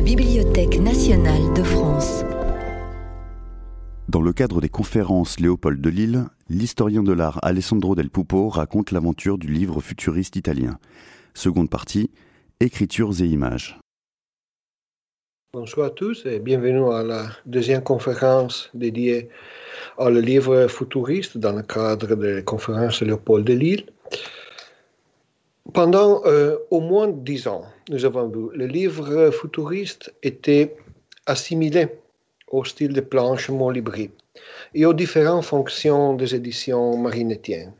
la Bibliothèque nationale de France. Dans le cadre des conférences Léopold de Lille, l'historien de l'art Alessandro Del Pupo raconte l'aventure du livre futuriste italien. Seconde partie, écritures et images. Bonsoir à tous et bienvenue à la deuxième conférence dédiée au livre futuriste dans le cadre des conférences Léopold de Lille. Pendant euh, au moins dix ans, nous avons vu, le livre futuriste était assimilé au style de planche Molibri et aux différentes fonctions des éditions marinettiennes.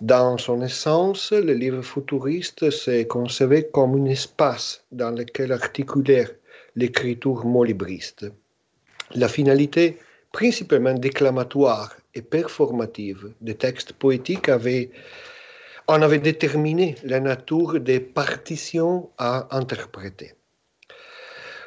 Dans son essence, le livre futuriste s'est concevé comme un espace dans lequel articuler l'écriture molibriste. La finalité principalement déclamatoire et performative des textes poétiques avait on avait déterminé la nature des partitions à interpréter.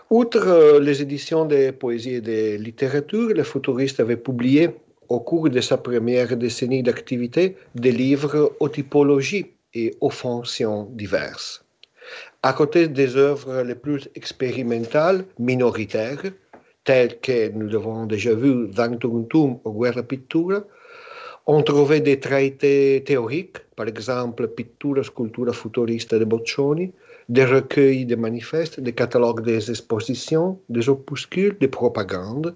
Outre euh, les éditions de poésie et de littérature, le futuriste avait publié au cours de sa première décennie d'activité des livres aux typologies et aux fonctions diverses. À côté des œuvres les plus expérimentales, minoritaires, telles que nous l'avons déjà vu, Vantuntum ou Guerra Pittura, on trouvait des traités théoriques, par exemple Pittura, Sculptura futuriste de Boccioni, des recueils de manifestes, des catalogues des expositions, des opuscules de propagande,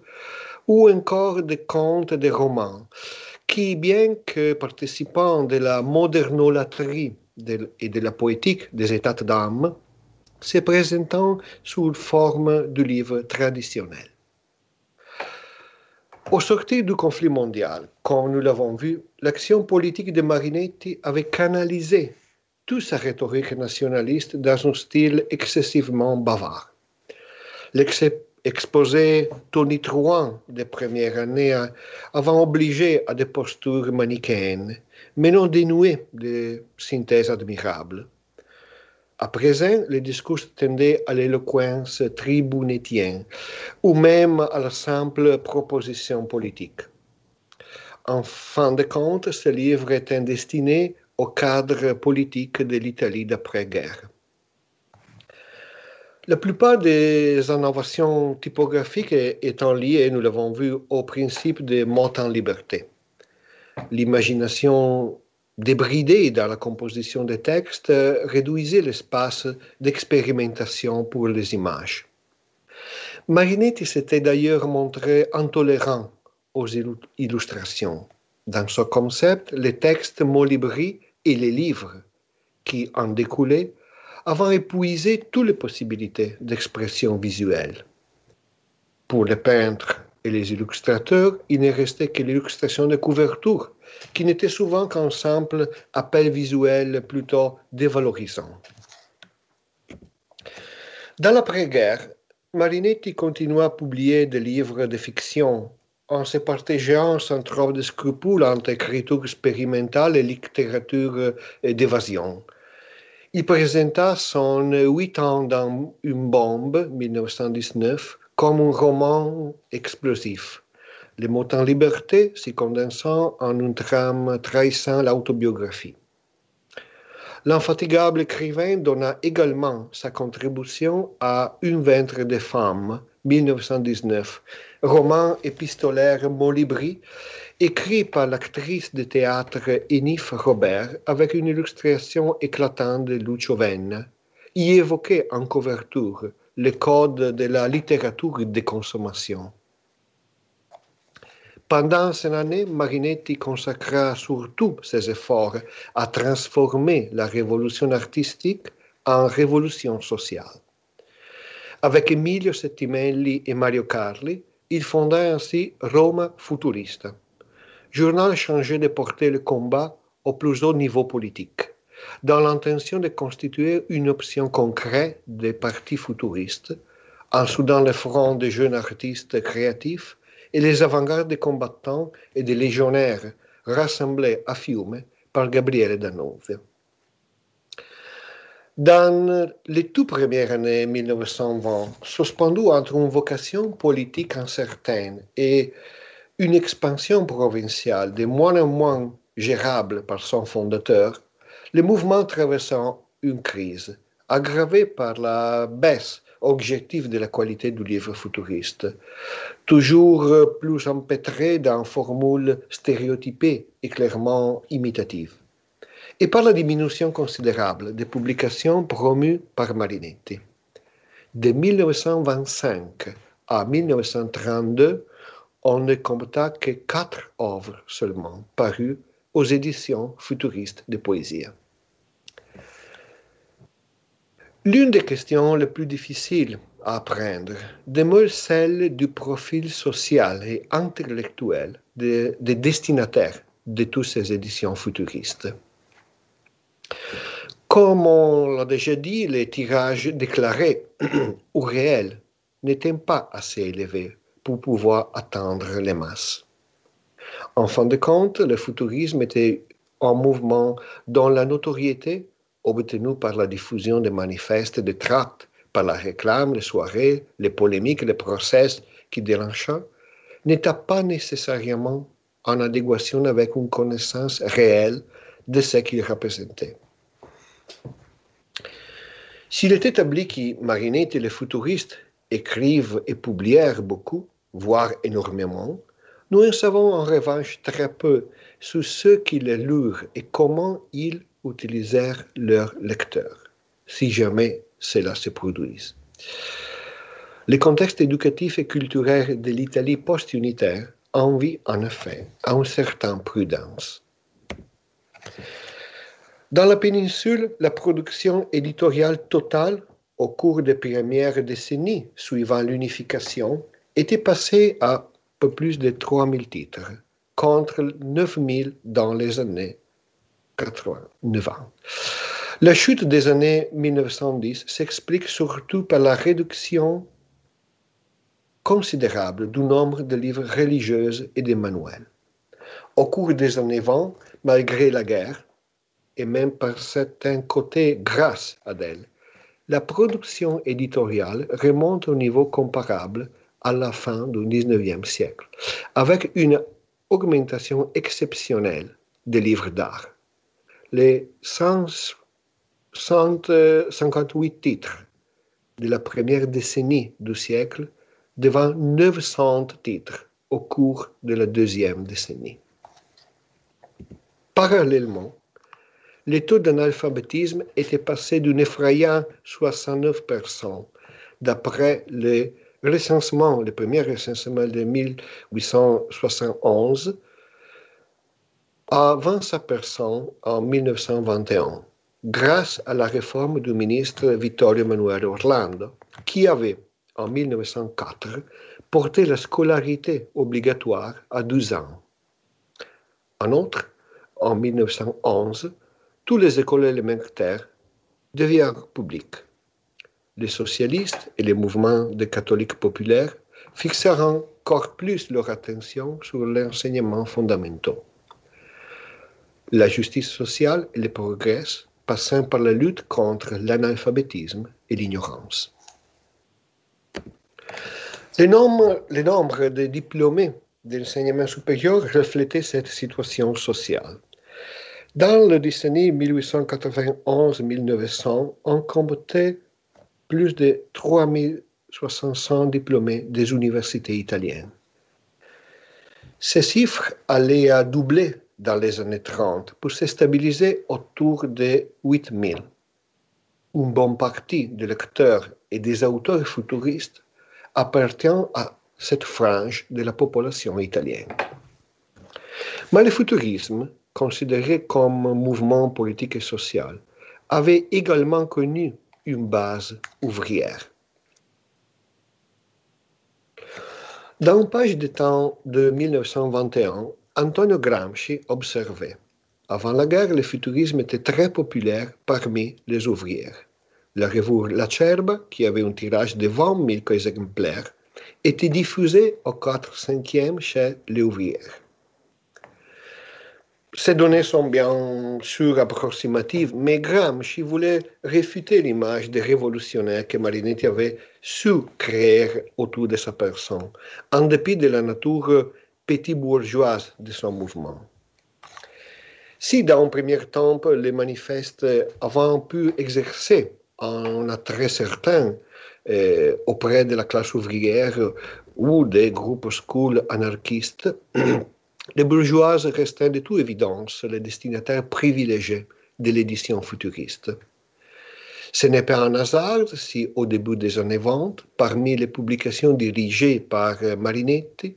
ou encore des contes, des romans, qui, bien que participant de la modernolatrie et de la poétique des états d'âme, se présentant sous forme de livres traditionnels. Au sortir du conflit mondial, comme nous l'avons vu, l'action politique de Marinetti avait canalisé toute sa rhétorique nationaliste dans un style excessivement bavard. L'exposé tonitruant des premières années avait obligé à des postures manichéennes, mais non dénuées de synthèses admirables. À présent, le discours tendait à l'éloquence tribunetienne ou même à la simple proposition politique. En fin de compte, ce livre est destiné au cadre politique de l'Italie d'après-guerre. La plupart des innovations typographiques étant liées, nous l'avons vu, au principe de mot en liberté. L'imagination débridé dans la composition des textes réduisait l'espace d'expérimentation pour les images. Marinetti s'était d'ailleurs montré intolérant aux illustrations. Dans ce concept, les textes molibri et les livres qui en découlaient avaient épuisé toutes les possibilités d'expression visuelle. Pour les peintres et les illustrateurs, il ne restait que l'illustration de couverture qui n'était souvent qu'un simple appel visuel plutôt dévalorisant. Dans l'après-guerre, Marinetti continua à publier des livres de fiction en se partageant sans trop de scrupules entre écriture expérimentale et littérature d'évasion. Il présenta son Huit ans dans une bombe, 1919, comme un roman explosif les mots en liberté s'y condensant en une trame trahissant l'autobiographie. L'infatigable écrivain donna également sa contribution à Une ventre de femme, 1919, roman épistolaire Molibri, écrit par l'actrice de théâtre Enif Robert avec une illustration éclatante de Lucio Venna, y évoquait en couverture le code de la littérature de consommation. Pendant cette année, Marinetti consacra surtout ses efforts à transformer la révolution artistique en révolution sociale. Avec Emilio Settimelli et Mario Carli, il fonda ainsi Roma Futurista, journal chargé de porter le combat au plus haut niveau politique, dans l'intention de constituer une option concrète des partis futuristes, en soudant le front des jeunes artistes créatifs et les avant-gardes des combattants et des légionnaires rassemblés à Fiume par Gabriele D'Annunzio. Dans les toutes premières années 1920, suspendu entre une vocation politique incertaine et une expansion provinciale de moins en moins gérable par son fondateur, le mouvement traversant une crise aggravée par la baisse objectif de la qualité du livre futuriste, toujours plus empêtré dans formules stéréotypées et clairement imitatives, et par la diminution considérable des publications promues par Marinetti. De 1925 à 1932, on ne compta que quatre œuvres seulement parues aux éditions futuristes de poésie. L'une des questions les plus difficiles à apprendre demeure celle du profil social et intellectuel des, destinataires de toutes ces éditions futuristes. Comme on l'a déjà dit, les tirages déclarés ou réels n'étaient pas assez élevés pour pouvoir atteindre les masses. En fin de compte, le futurisme était un mouvement dont la notoriété obtenue par la diffusion des manifestes, des tracts, par la réclame, les soirées, les polémiques, les procès qui déclenchaient, n'était pas nécessairement en adéquation avec une connaissance réelle de ce qu'il représentait. S'il est établi que Marinetti et les futuristes écrivent et publièrent beaucoup, voire énormément, nous en savons en revanche très peu sur ceux qui les lurent et comment ils utilisèrent leurs lecteurs, si jamais cela se produise. Le contexte éducatif et culturel de l'Italie post-unitaire envie en effet à une certaine prudence. Dans la péninsule, la production éditoriale totale au cours des premières décennies suivant l'unification était passée à peu plus de 3000 titres, contre 9000 dans les années 80, La chute des années 1910 s'explique surtout par la réduction considérable du nombre de livres religieux et de manuels. Au cours des années 20, malgré la guerre, et même par certains côtés grâce à elle, la production éditoriale remonte au niveau comparable à la fin du XIXe siècle, avec une augmentation exceptionnelle des livres d'art les 158 titres de la première décennie du siècle devant 900 titres au cours de la deuxième décennie. Parallèlement, le taux d'analphabétisme était passé d'un effrayant 69% d'après le recensement, le premier recensement de 1871 sa personne en 1921, grâce à la réforme du ministre Vittorio Emanuele Orlando, qui avait, en 1904, porté la scolarité obligatoire à 12 ans. En outre, en 1911, toutes les écoles élémentaires deviennent publiques. Les socialistes et les mouvements de catholiques populaires fixeront encore plus leur attention sur l'enseignement fondamental la justice sociale et le progrès passant par la lutte contre l'analphabétisme et l'ignorance. Le nombre, le nombre de diplômés d'enseignement supérieur reflétait cette situation sociale. Dans le décennie 1891-1900, on comptait plus de 3500 diplômés des universités italiennes. Ces chiffres allaient à doubler dans les années 30 pour se stabiliser autour de 8000. Une bonne partie des lecteurs et des auteurs futuristes appartient à cette frange de la population italienne. Mais le futurisme, considéré comme mouvement politique et social, avait également connu une base ouvrière. Dans une page de temps de 1921, Antonio Gramsci observait Avant la guerre, le futurisme était très populaire parmi les ouvrières. La revue Lacerba, qui avait un tirage de 20 000 exemplaires, était diffusée au 4-5e chez les ouvrières. Ces données sont bien sûr approximatives, mais Gramsci voulait réfuter l'image des révolutionnaires que Marinetti avait su créer autour de sa personne, en dépit de la nature petit bourgeoise de son mouvement. Si dans un premier temps, les manifestes avaient pu exercer un attrait certain euh, auprès de la classe ouvrière ou des groupes school anarchistes, les bourgeoises restaient de toute évidence les destinataires privilégiés de l'édition futuriste. Ce n'est pas un hasard si, au début des années 20, parmi les publications dirigées par Marinetti,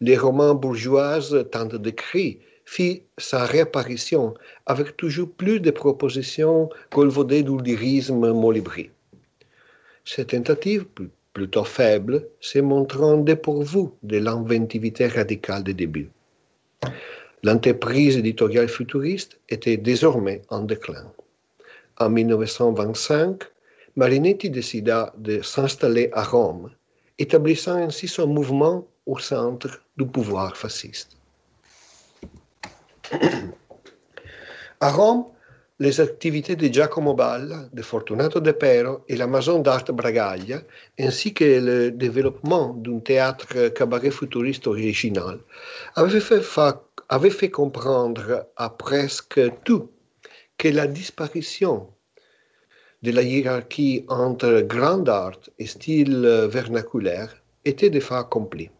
les romans bourgeoises tant décrits fit sa réapparition avec toujours plus de propositions colvaudées du lyrisme molibri. Cette tentative, plutôt faible, se montrant dépourvue de l'inventivité radicale des débuts. L'entreprise éditoriale futuriste était désormais en déclin. En 1925, Marinetti décida de s'installer à Rome, établissant ainsi son mouvement au centre du pouvoir fasciste. À Rome, les activités de Giacomo Balla, de Fortunato De Pero et la maison d'art Bragaglia, ainsi que le développement d'un théâtre cabaret futuriste original, avaient fait, comprendre à presque tout que la disparition de la hiérarchie entre grand art et style vernaculaire était de fait accomplie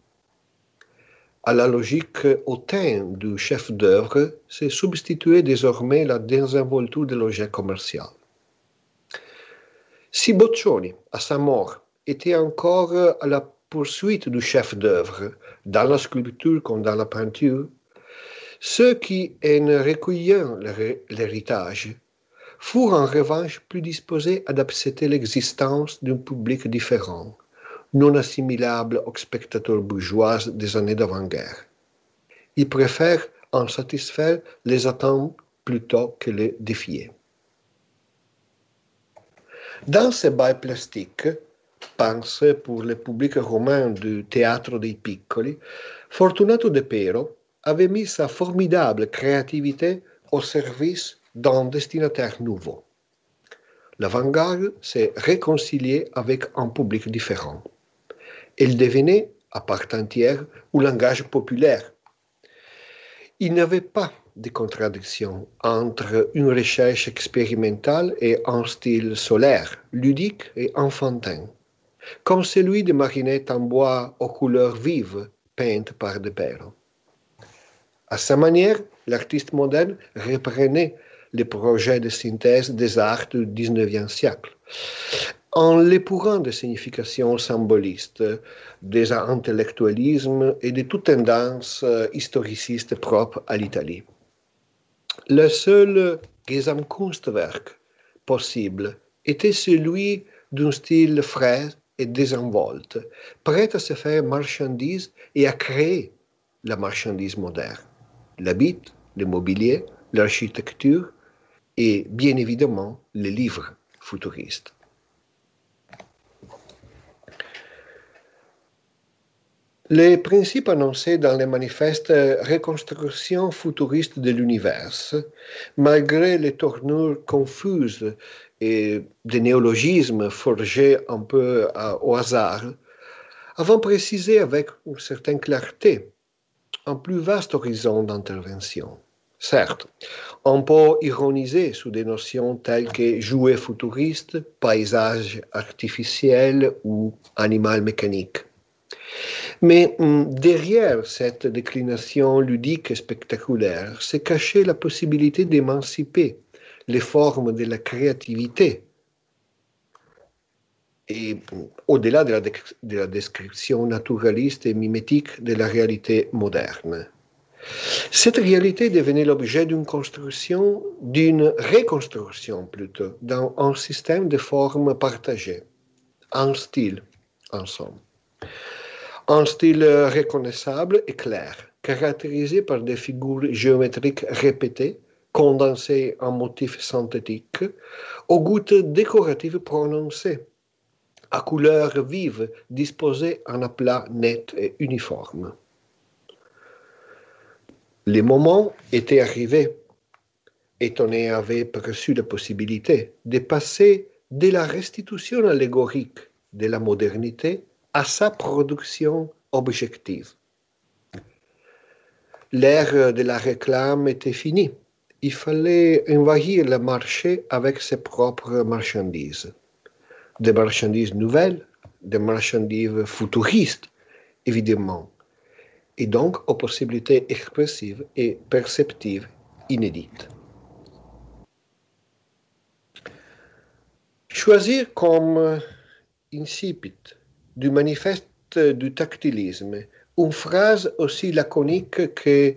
à la logique hautaine du chef d'œuvre s'est substituée désormais la désinvolture de l'objet commercial. Si Boccioni, à sa mort, était encore à la poursuite du chef d'œuvre, dans la sculpture comme dans la peinture, ceux qui en recueillirent l'héritage furent en revanche plus disposés à accepter l'existence d'un public différent non assimilable aux spectateurs bourgeois des années d'avant-guerre. Ils préfèrent en satisfaire les attentes plutôt que les défier. Dans ces bails plastiques, pensés pour le public romain du théâtre dei Piccoli, Fortunato De Pero avait mis sa formidable créativité au service d'un destinataire nouveau. L'avant-garde s'est réconciliée avec un public différent elle devenait, à part entière, un langage populaire. Il n'y avait pas de contradiction entre une recherche expérimentale et un style solaire, ludique et enfantin, comme celui de marinettes en bois aux couleurs vives peintes par De Pero. À sa manière, l'artiste moderne reprenait les projets de synthèse des arts du XIXe siècle en l'épurant de significations symbolistes, des intellectualismes et de toute tendance euh, historiciste propre à l'Italie. Le seul Gesamtkunstwerk possible était celui d'un style frais et désinvolte, prêt à se faire marchandise et à créer la marchandise moderne, l'habit, le mobilier, l'architecture et bien évidemment les livres futuristes. Les principes annoncés dans les manifestes reconstruction futuriste de l'univers, malgré les tournures confuses et des néologismes forgés un peu au hasard, avons précisé avec une certaine clarté un plus vaste horizon d'intervention. Certes, on peut ironiser sous des notions telles que jouet futuriste, paysage artificiel ou animal mécanique. Mais hum, derrière cette déclination ludique et spectaculaire se cachait la possibilité d'émanciper les formes de la créativité et hum, au-delà de, de la, description naturaliste et mimétique de la réalité moderne. Cette réalité devenait l'objet d'une construction, d'une reconstruction plutôt, dans un système de formes partagées, un style, en somme. Un style reconnaissable et clair, caractérisé par des figures géométriques répétées, condensées en motifs synthétiques, aux gouttes décoratives prononcées, à couleurs vives disposées en aplats nets et uniformes. Les moments étaient arrivés. Étonné avait perçu la possibilité de passer de la restitution allégorique de la modernité à sa production objective. L'ère de la réclame était finie. Il fallait envahir le marché avec ses propres marchandises. Des marchandises nouvelles, des marchandises futuristes, évidemment, et donc aux possibilités expressives et perceptives inédites. Choisir comme incipit du manifeste du tactilisme une phrase aussi laconique que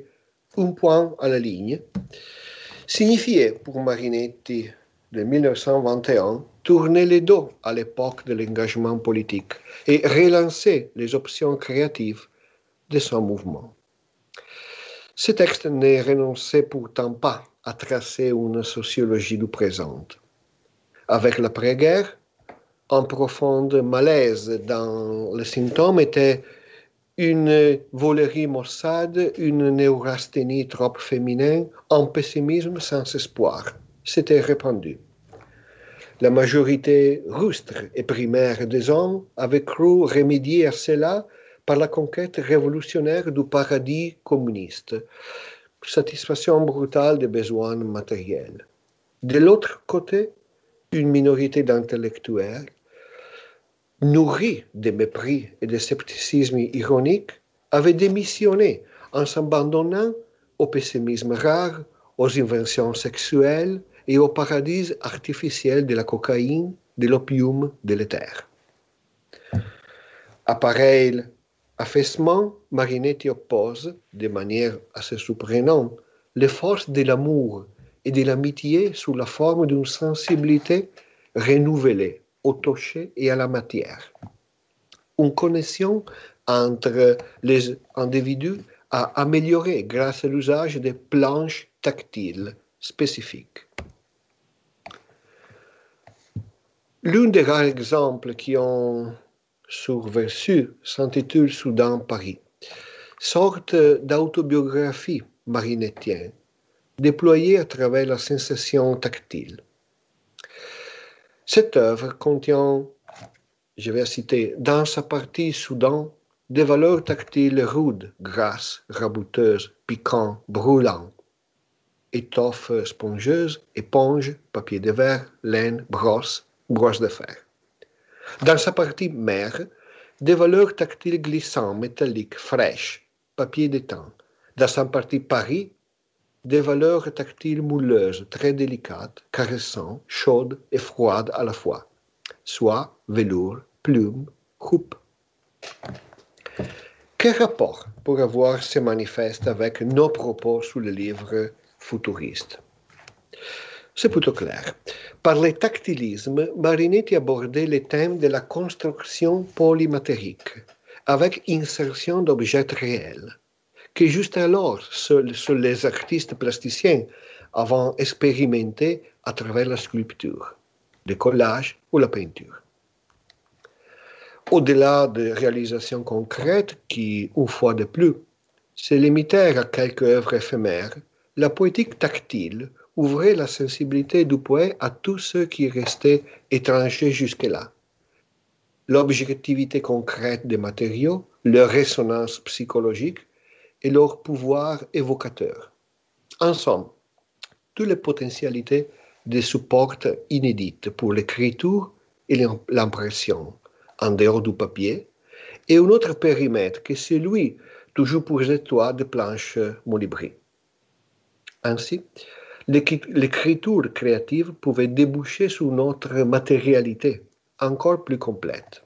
un point à la ligne signifiait pour Marinetti de 1921 tourner les dos à l'époque de l'engagement politique et relancer les options créatives de son mouvement. Ce texte ne renonçait pourtant pas à tracer une sociologie du présent. Avec l'après-guerre, un profond malaise dans les symptômes était une volerie maussade, une neurasthénie trop féminine, un pessimisme sans espoir. C'était répandu. La majorité rustre et primaire des hommes avait cru remédier à cela par la conquête révolutionnaire du paradis communiste, satisfaction brutale des besoins matériels. De l'autre côté, une minorité d'intellectuels, nourris de mépris et de scepticisme ironique, avait démissionné en s'abandonnant au pessimisme rare, aux inventions sexuelles et au paradis artificiel de la cocaïne, de l'opium, de l'éther. Appareil affaissement, Marinetti oppose, de manière assez surprenante, les forces de l'amour et de l'amitié sous la forme d'une sensibilité renouvelée au toucher et à la matière. Une connexion entre les individus a amélioré grâce à l'usage des planches tactiles spécifiques. L'un des rares exemples qui ont survécu s'intitule Soudan Paris, sorte d'autobiographie marinettienne, déployée à travers la sensation tactile. Cette œuvre contient, je vais citer, dans sa partie Soudan, des valeurs tactiles rudes, grasses, rabouteuses, piquantes, brûlantes, étoffe spongeuse, éponge, papier de verre, laine, brosse, brosse de fer. Dans sa partie mère, des valeurs tactiles glissantes, métalliques, fraîches, papier d'étang. Dans sa partie Paris, des valeurs tactiles mouleuses, très délicates, caressantes, chaudes et froides à la fois, soit velours, plume, coupe. Quel rapport pour avoir ces manifestes avec nos propos sous le livre futuriste? C'est plutôt clair. Par le tactilisme, Marinetti abordait le thème de la construction polymatérique, avec insertion d'objets réels que juste alors seuls, les artistes plasticiens avaient expérimenté à travers la sculpture, le collage ou la peinture. Au-delà de réalisations concrètes qui, une fois de plus, se limitèrent à quelques œuvres éphémères, la poétique tactile ouvrait la sensibilité du poète à tous ceux qui restaient étrangers jusque-là. L'objectivité concrète des matériaux, leur résonance psychologique, et leur pouvoir évocateur. En somme, toutes les potentialités de support inédites pour l'écriture et l'impression, en dehors du papier, et un autre périmètre que celui toujours toits de planches molibri. Ainsi, l'écriture créative pouvait déboucher sur notre matérialité encore plus complète.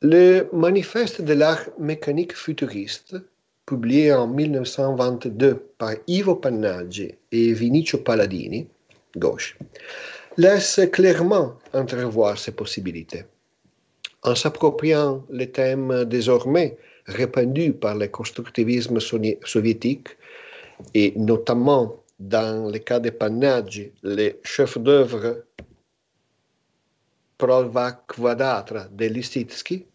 Le Manifeste de l'art mécanique futuriste, publié en 1922 par Ivo Pannaggi et Vinicio Palladini, gauche, laisse clairement entrevoir ces possibilités. En s'appropriant les thèmes désormais répandus par le constructivisme soviétique, et notamment dans le cas de Pannaggi, les chefs-d'œuvre prova quadrata de Listitsky,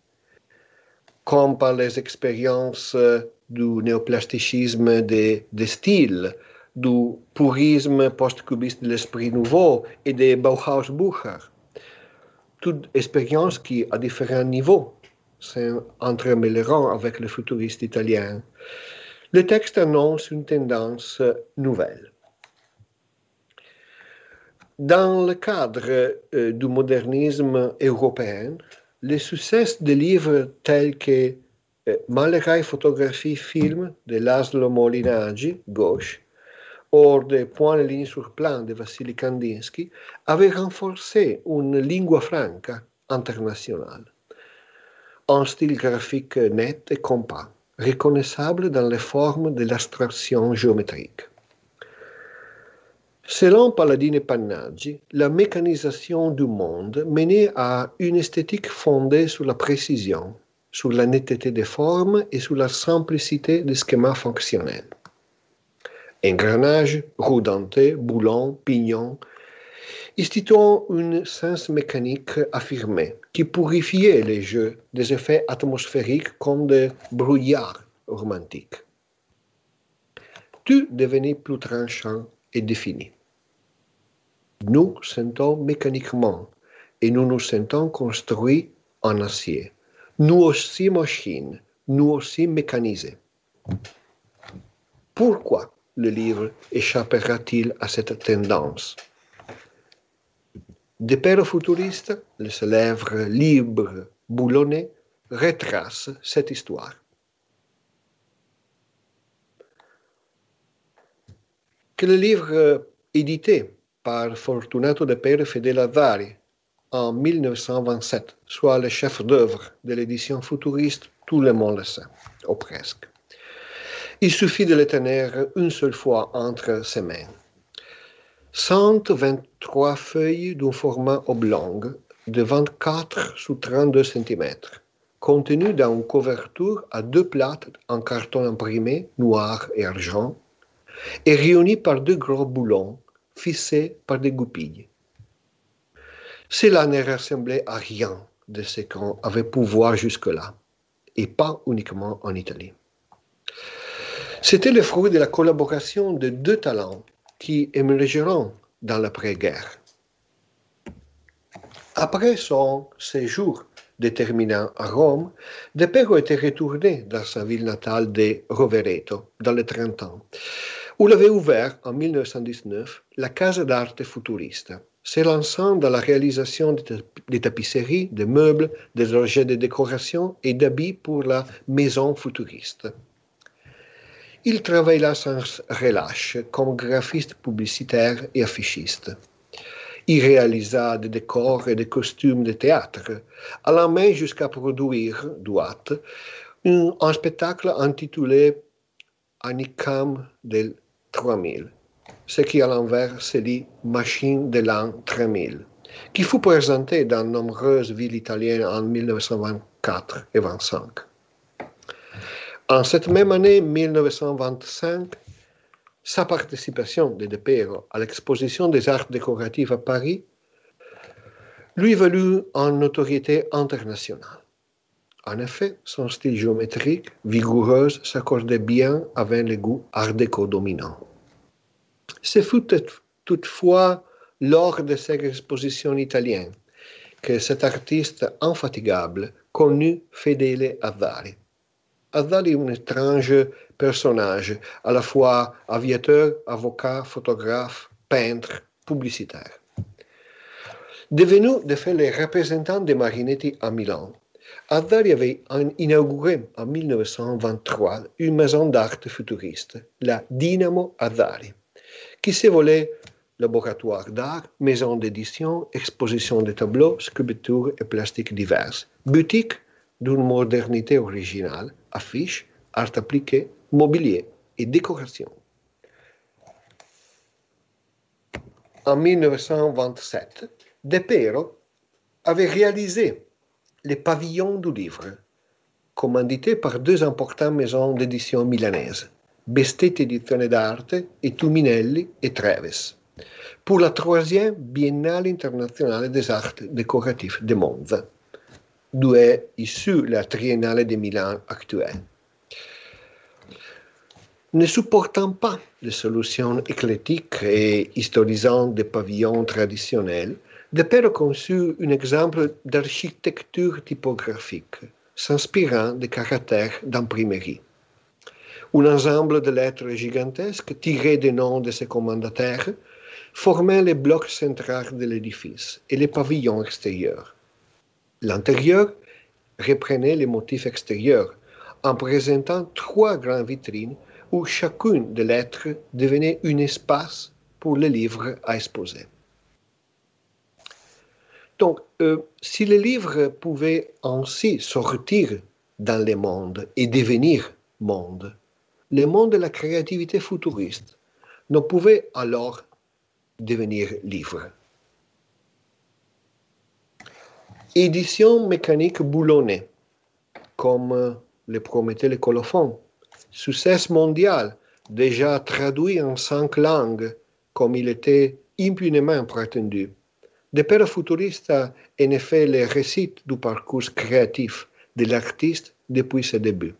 comme par les expériences euh, du néoplasticisme de, de style, du purisme post-cubiste de l'esprit nouveau et de Bauhaus-Bucher. Toutes expériences qui, à différents niveaux, s'entremêleront avec le futuriste italien. Le texte annonce une tendance nouvelle. Dans le cadre euh, du modernisme européen, le succès de livres tels que euh, Malerai photographie film de Laszlo Molinaggi, gauche, ou de Point de ligne sur plan de Vassili Kandinsky avait renforcé une lingua franca internationale, un style graphique net et compact, reconnaissable dans les formes de l'abstraction géométrique. Selon Palladine Pannaggi, la mécanisation du monde menait à une esthétique fondée sur la précision, sur la netteté des formes et sur la simplicité des schémas fonctionnels. Engrenage, roue dentée, boulon, pignon, instituant un sens mécanique affirmé qui purifiait les jeux des effets atmosphériques comme des brouillards romantiques. Tout devenait plus tranchant et défini. Nous sentons mécaniquement et nous nous sentons construits en acier. Nous aussi machines, nous aussi mécanisés. Pourquoi le livre échappera-t-il à cette tendance? De père futuriste, le célèbre livre boulonné retrace cette histoire. Que le livre édité par Fortunato de Pere Fedele Avari en 1927 soit le chef d'œuvre de l'édition futuriste, tout le monde le sait, ou presque. Il suffit de le tenir une seule fois entre ses mains. 123 feuilles d'un format oblong de 24 sous 32 cm, contenues dans une couverture à deux plates en carton imprimé noir et argent, et réunies par deux gros boulons fixés par des goupilles. Cela ne ressemblait à rien de ce qu'on avait pu voir jusque-là, et pas uniquement en Italie. C'était le fruit de la collaboration de deux talents qui émergeront dans l'après-guerre. Après son séjour déterminant à Rome, De Pero était retourné dans sa ville natale de Rovereto, dans les 30 ans, où il avait ouvert en 1919 la Casa d'Arte Futurista, s'élançant dans la réalisation des tapisseries, des meubles, des objets de décoration et d'habits pour la maison futuriste. Il travailla sans relâche comme graphiste publicitaire et affichiste. Il réalisa des décors et des costumes de théâtre, allant même jusqu'à produire, droite, un, un spectacle intitulé Anicam del 3000, ce qui à l'envers se dit Machine de l'an 3000, qui fut présenté dans nombreuses villes italiennes en 1924 et 1925. En cette même année 1925, sa participation de De Pero à l'exposition des arts décoratifs à Paris lui valut une notoriété internationale. En effet, son style géométrique, vigoureux, s'accordait bien avec le goût art déco dominant. Ce fut toutefois lors de ses expositions italiennes que cet artiste infatigable connut Fedele Avari. Avari est un étrange personnage, à la fois aviateur, avocat, photographe, peintre, publicitaire. Devenu de fait le représentant de Marinetti à Milan, Avari avait inauguré en 1923 une maison d'art futuriste, la Dynamo Avari, qui se volait laboratoire d'art, maison d'édition, exposition de tableaux, sculptures et plastiques diverses, boutique d'une modernité originale, affiches, art appliqué, mobilier et décoration. En 1927, De Pero avait réalisé les pavillons du livre, commandité par deux importantes maisons d'édition milanaises, Bestette Edizione d'Arte et Tuminelli et Treves, pour la troisième Biennale internationale des arts décoratifs de Monza, d'où est issue la Triennale de Milan actuelle. Ne supportant pas les solutions éclectiques et historisantes des pavillons traditionnels, de conçut un exemple d'architecture typographique, s'inspirant des caractères d'imprimerie. Un ensemble de lettres gigantesques tirées des noms de ses commandataires, formaient les blocs centraux de l'édifice et les pavillons extérieurs. L'intérieur reprenait les motifs extérieurs en présentant trois grandes vitrines où chacune des lettres devenait un espace pour les livres à exposer. Donc, euh, si les livres pouvaient ainsi sortir dans le monde et devenir monde, le monde de la créativité futuriste ne pouvait alors devenir livre. Édition mécanique boulonnée, comme le promettait le colophon. Succès mondial, déjà traduit en cinq langues, comme il était impunément prétendu. De Père futuriste en effet le récit du parcours créatif de l'artiste depuis ses débuts.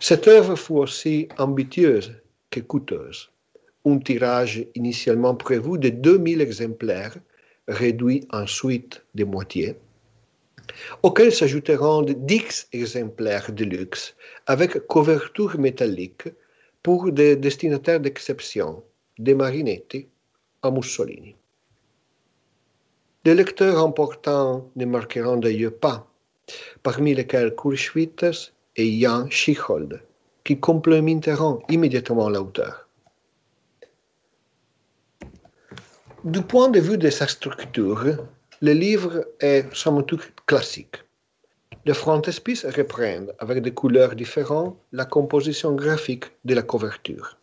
Cette œuvre fut aussi ambitieuse que coûteuse. Un tirage initialement prévu de 2000 exemplaires, réduit ensuite de moitié, auxquels s'ajouteront 10 exemplaires de luxe avec couverture métallique pour des destinataires d'exception, des Marinetti à Mussolini. Des lecteurs importants ne marqueront d'ailleurs pas, parmi lesquels Kurt Schwitters et Jan Schichold, qui complémenteront immédiatement l'auteur. Du point de vue de sa structure, le livre est somme toute classique. Le frontispice reprend, avec des couleurs différentes, la composition graphique de la couverture.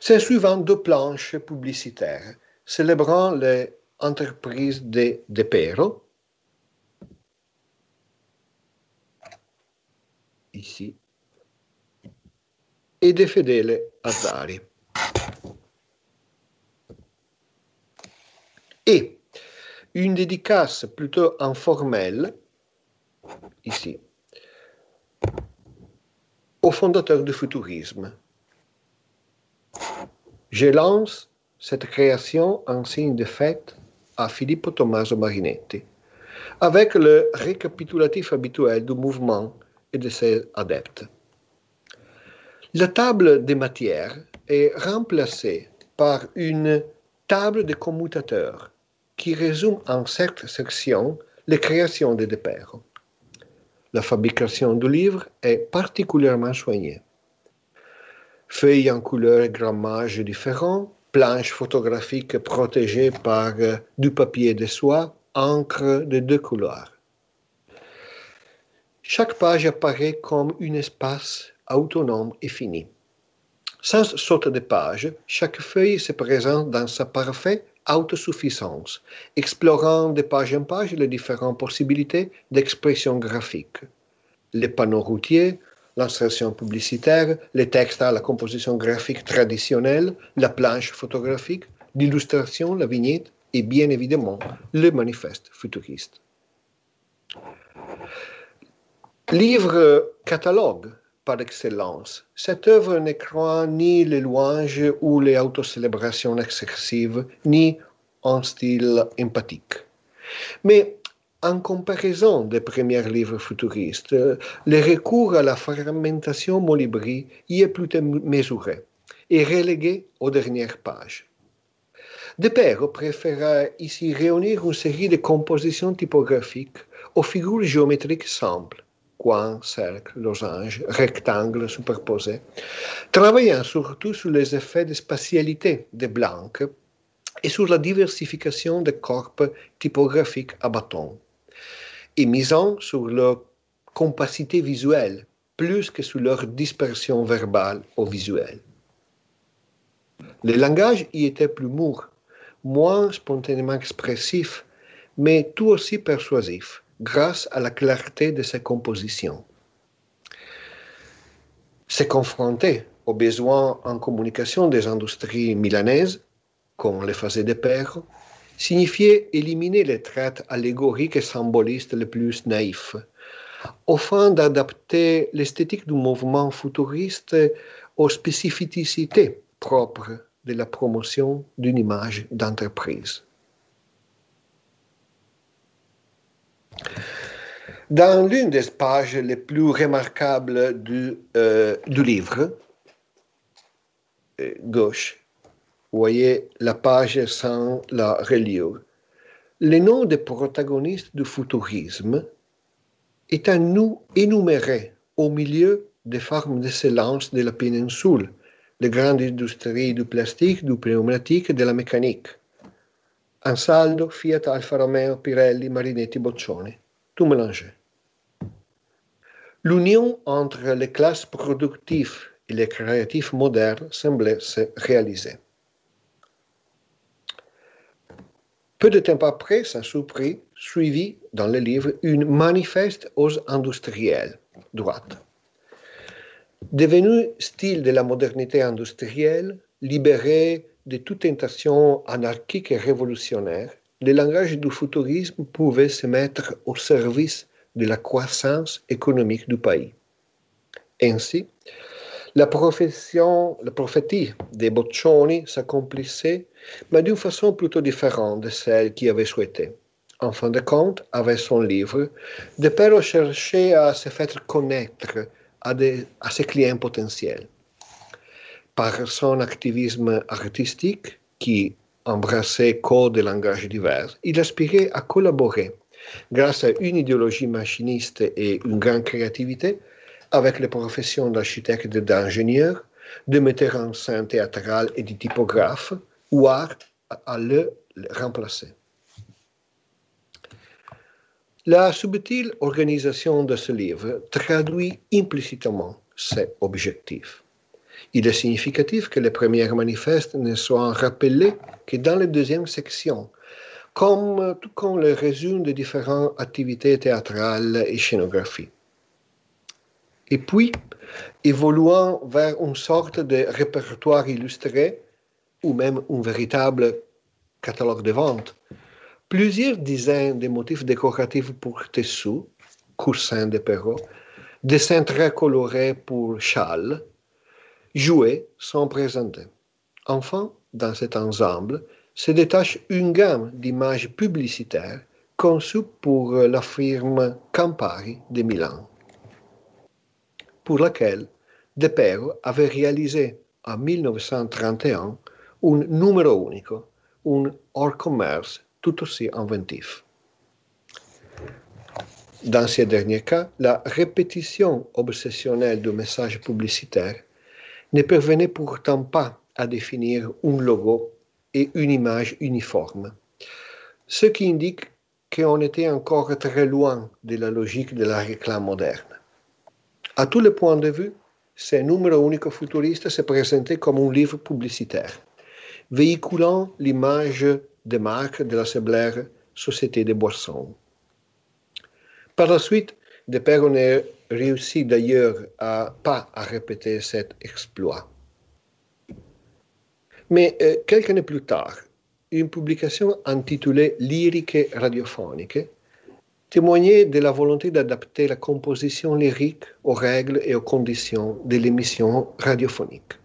C'est suivant deux planches publicitaires célébrant les entreprises de, de Pero, ici, et de Fedele Azzari. Et une dédicace plutôt informelle, ici, au fondateur du futurisme. Je lance cette création en signe de fête à Filippo Tommaso Marinetti, avec le récapitulatif habituel du mouvement et de ses adeptes. La table des matières est remplacée par une table de commutateurs qui résume en cette section les créations de Depero. La fabrication du livre est particulièrement soignée. Feuilles en couleur et grammage différents, planches photographiques protégées par euh, du papier de soie, encre de deux couleurs. Chaque page apparaît comme un espace autonome et fini. Sans saute de page, chaque feuille se présente dans sa parfaite autosuffisance, explorant de page en page les différentes possibilités d'expression graphique. Les panneaux routiers, l'installation publicitaire, les textes à la composition graphique traditionnelle, la planche photographique, l'illustration, la vignette et bien évidemment le manifeste futuriste. Livre catalogue par excellence. Cette œuvre ne croit ni les louanges ou les autocélébrations excessives, ni un style empathique. Mais en comparaison des premiers livres futuristes, le recours à la fragmentation molibri y est plutôt mesuré et relégué aux dernières pages. De Pero préféra ici réunir une série de compositions typographiques aux figures géométriques simples, coins, cercles, losanges, rectangles superposés, travaillant surtout sur les effets de spatialité des blancs et sur la diversification des corps typographiques à bâton et misant sur leur compacité visuelle plus que sur leur dispersion verbale ou visuelle. Le langage y était plus mou, moins spontanément expressif, mais tout aussi persuasif, grâce à la clarté de ses compositions. Se confronter aux besoins en communication des industries milanaises, comme le faisait De Perro, signifiait éliminer les traits allégoriques et symbolistes les plus naïfs, afin d'adapter l'esthétique du mouvement futuriste aux spécificités propres de la promotion d'une image d'entreprise. Dans l'une des pages les plus remarquables du, euh, livre, euh, gauche, voyez la page sans la reliure. Le nom des protagonistes du futurisme est à nous énuméré au milieu des formes d'excellence de la péninsule, les grandes industries du plastique, du pneumatique et de la mécanique. Ansaldo, Fiat, Alfa Romeo, Pirelli, Marinetti, Boccioni, tout mélangé. L'union entre les classes productives et les créatifs modernes semblait se réaliser. Peu de temps après, ça surpris, suivi dans le livre une manifeste aux industriels, droite. Devenu style de la modernité industrielle, libéré de toute tentation anarchique et révolutionnaire, le langage du futurisme pouvait se mettre au service de la croissance économique du pays. Ainsi, la la prophétie des Boccioni s'accomplissait, mais d'une façon plutôt différente de celle qu'il avait souhaité. En fin de compte, avec son livre, De Perro cherchait à se faire connaître à ses clients potentiels. Par son activisme artistique, qui embrassait codes et langages divers, il aspirait à collaborer, grâce à une idéologie machiniste et une grande créativité, avec les professions d'architecte et d'ingénieur, de metteur en scène théâtral et de typographe, ou à, à le remplacer. La subtile organisation de ce livre traduit implicitement ces objectifs. Il est significatif que les premiers manifestes ne soient rappelés que dans la deuxième section, comme tout comme le résumé des différentes activités théâtrales et scénographiques. Et puis, évoluant vers une sorte de répertoire illustré, ou même un véritable catalogue de vente, plusieurs dizaines de motifs décoratifs pour tessous, coussins de perros, dessins très colorés pour châles, jouets sont présentés. Enfin, dans cet ensemble, se détache une gamme d'images publicitaires conçues pour la firme Campari de Milan pour laquelle De Pero avait réalisé en 1931 un numéro unique, un hors-commerce tout aussi inventif. Dans ces derniers cas, la répétition obsessionnelle du message publicitaire ne parvenait pourtant pas à définir un logo et une image uniforme, ce qui indique qu'on était encore très loin de la logique de la réclame moderne. À tous les points de vue, ce numéro unique futuriste se présentait comme un livre publicitaire, véhiculant l'image de marque de la Seblaire Société de Boissons. Par la suite, De Perronnet réussit d'ailleurs à pas à répéter cet exploit. Mais euh, quelques années plus tard, une publication intitulée Lyrique radiophonique témoignait de la volonté d'adapter la composition lyrique aux règles et aux conditions de l'émission radiophonique.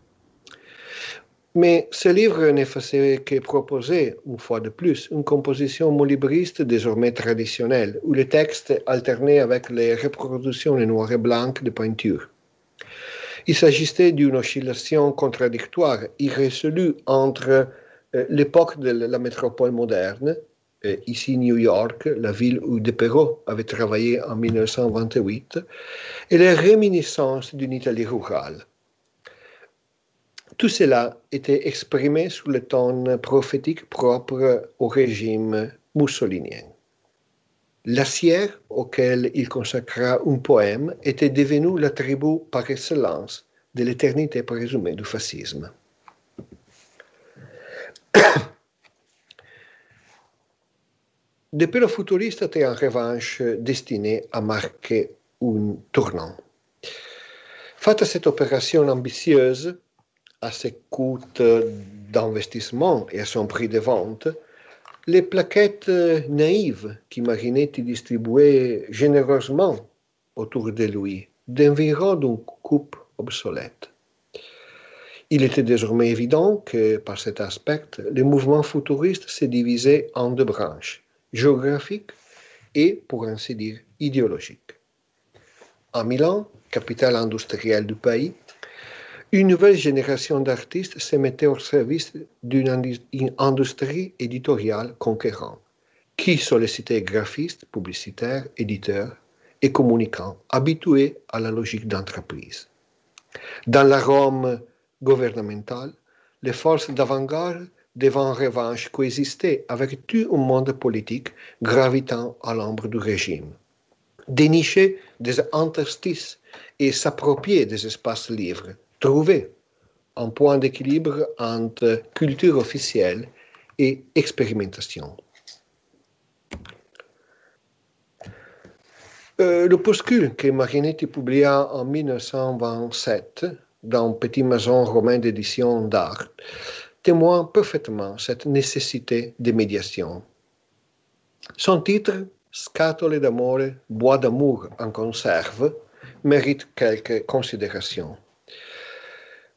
Mais ce livre ne faisait que proposer, une fois de plus, une composition molibriste désormais traditionnelle, où le texte alternait avec les reproductions en noir et blanc de peinture. Il s'agissait d'une oscillation contradictoire, irrésolue entre euh, l'époque de la métropole moderne ici New York, la ville où De Perrault avait travaillé en 1928, et les réminiscences d'une Italie rurale. Tout cela était exprimé sous le ton prophétique propre au régime moussolinien. L'acier auquel il consacra un poème était devenu l'attribut par excellence de l'éternité présumée du fascisme. Depuis le futuriste était en revanche destiné à marquer un tournant. Faite cette opération ambitieuse, à ses coûts d'investissement et à son prix de vente, les plaquettes naïves qu'Imarinetti distribuait généreusement autour de lui d'environ d'une coupe obsolète. Il était désormais évident que, par cet aspect, le mouvement futuriste se divisait en deux branches géographique et, pour ainsi dire, idéologique. À Milan, capitale industrielle du pays, une nouvelle génération d'artistes se mettait au service d'une industrie éditoriale conquérante qui sollicitait graphistes, publicitaires, éditeurs et communicants habitués à la logique d'entreprise. Dans la Rome gouvernementale, les forces d'avant-garde devaient en revanche coexister avec tout un monde politique gravitant à l'ombre du régime. Dénicher des interstices et s'approprier des espaces libres, trouver un point d'équilibre entre culture officielle et expérimentation. Euh, L'opuscule que Marinetti publia en 1927 dans Petit Maison romain d'édition d'art témoigne parfaitement cette nécessité de médiation. Son titre, Scatole d'amore, bois d'amour en conserve, mérite quelques considérations.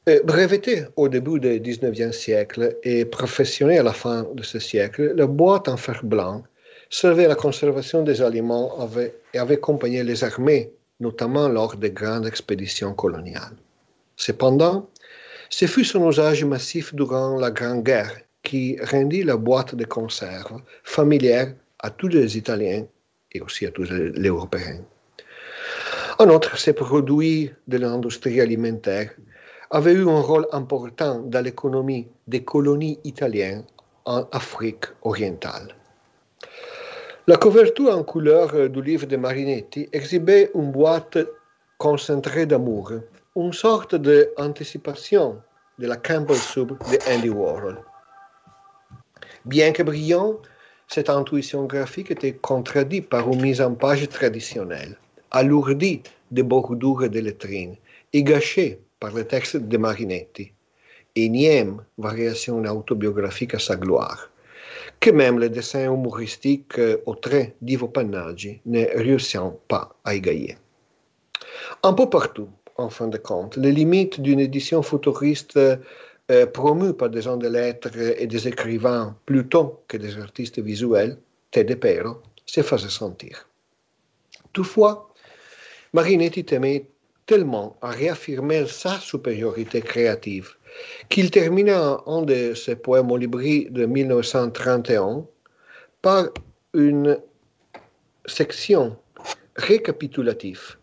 Euh, breveté au début du XIXe siècle et professionnel à la fin de ce siècle, la boîte en fer blanc servait à la conservation des aliments et avait accompagné les armées, notamment lors des grandes expéditions coloniales. Cependant, ce fut son usage massif durant la Grande Guerre qui rendit la boîte de conserve familière à tous les Italiens et aussi à tous les Européens. En outre, ces produits de l'industrie alimentaire avaient eu un rôle important dans l'économie des colonies italiennes en Afrique orientale. La couverture en couleur du livre de Marinetti exhibait une boîte concentrée d'amour, une sorte d'anticipation de la Campbell Soup de Andy Warhol. Bien que brillant, cette intuition graphique était contredite par une mise en page traditionnelle, alourdie de bordures et de lettrines et gâchée par le texte de Marinetti, énième variation autobiographique à sa gloire que même le dessin humoristique euh, au trait d'Ivo Pannaggi ne réussit pas à égayer. Un peu partout, en fin de compte, les limites d'une édition futuriste euh, promue par des gens de lettres et des écrivains plutôt que des artistes visuels, Ted Pero, se faisaient sentir. Toutefois, Marinetti temait tellement à réaffirmer sa supériorité créative qu'il termina un de ses poèmes olibri de 1931 par une section récapitulative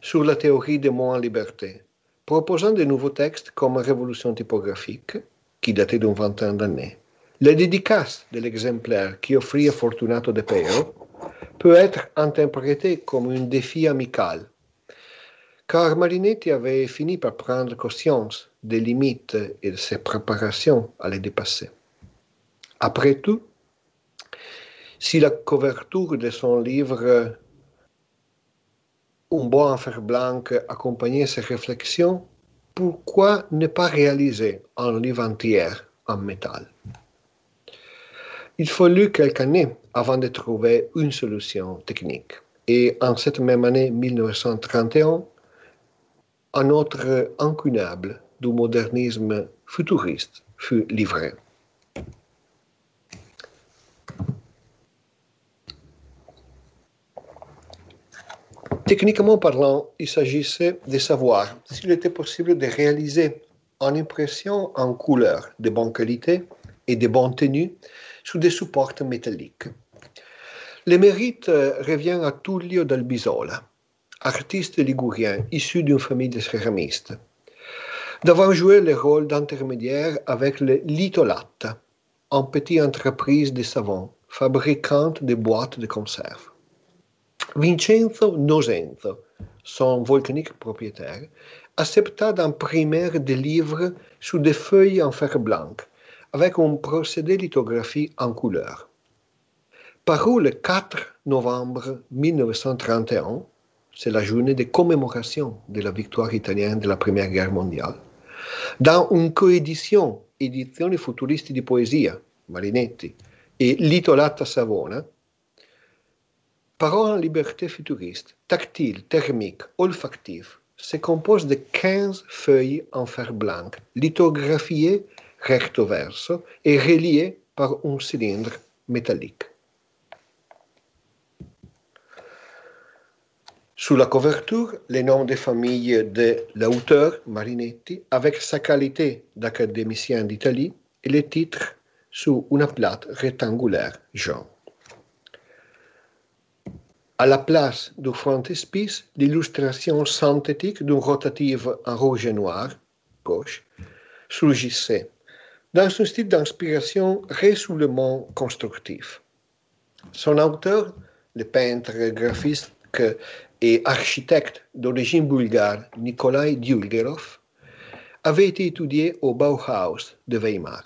sur la théorie des mots en liberté, proposant de nouveaux textes comme Révolution typographique, qui datait d'une vingtaine d'années. La dédicace de l'exemplaire qui offrit à Fortunato de Pero peut être interprétée comme un défi amical car Marinetti avait fini par prendre conscience des limites et de ses préparations à les dépasser. Après tout, si la couverture de son livre Un bois en fer blanc accompagnait ses réflexions, pourquoi ne pas réaliser un livre entier en métal? Il fallut quelques années avant de trouver une solution technique. Et en cette même année 1931, un autre incunable du modernisme futuriste fut livré. Techniquement parlant, il s'agissait de savoir s'il était possible de réaliser une impression en couleur de bonne qualité et de bonne tenue sur des supports métalliques. Le mérite revient à Tullio d'Albisola, artiste ligurien issu d'une famille de céramistes, d'avoir joué le rôle d'intermédiaire avec le Litolatta, une petite entreprise de savon fabricante de boîtes de conserve. Vincenzo Nosenzo, son volcanique propriétaire, accepta d'imprimer des livres sur des feuilles en fer blanc avec un procédé lithographie en couleur. Paru le 4 novembre 1931, c'est la journée de commémoration de la victoire italienne de la Première Guerre mondiale. Dans une coédition Edizioni Futuristi di Poesia, Marinetti, et Litolata Savona, Parole en liberté futuriste, tactile, thermique, olfactive, se compose de 15 feuilles en fer blanc, lithographiées recto verso et reliées par un cylindre métallique. Sous la couverture, les noms des familles de l'auteur, Marinetti, avec sa qualité d'académicien d'Italie, et les titres sous une plate rectangulaire jaune. À la place du frontispice, l'illustration synthétique d'une rotative en rouge et noir, gauche, surgissait, dans un style d'inspiration résolument constructif. Son auteur, le peintre graphiste et architecte d'origine bulgare Nikolai Dulgerov, avait été étudié au Bauhaus de Weimar.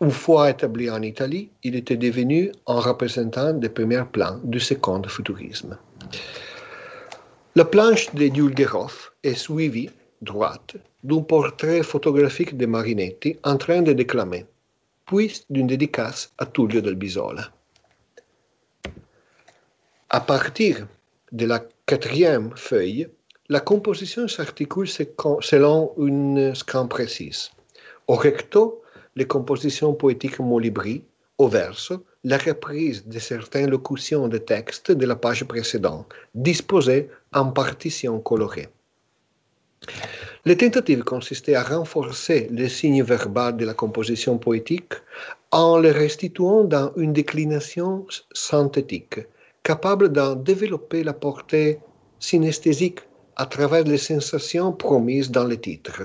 Une fois établi en Italie, il était devenu un représentant des premiers plans du second futurisme. La planche de Dulgerov est suivie, droite, d'un portrait photographique de Marinetti en train de déclamer, puis d'une dédicace à Tullio del Bisola. À partir de la quatrième feuille, la composition s'articule selon une scène précise. Au recto, les compositions poétiques molibri, au verso, la reprise de certaines locutions de texte de la page précédente, disposées en partitions colorées. Les tentatives consistaient à renforcer le signe verbal de la composition poétique en le restituant dans une déclination synthétique, capable d'en développer la portée synesthésique à travers les sensations promises dans le titre.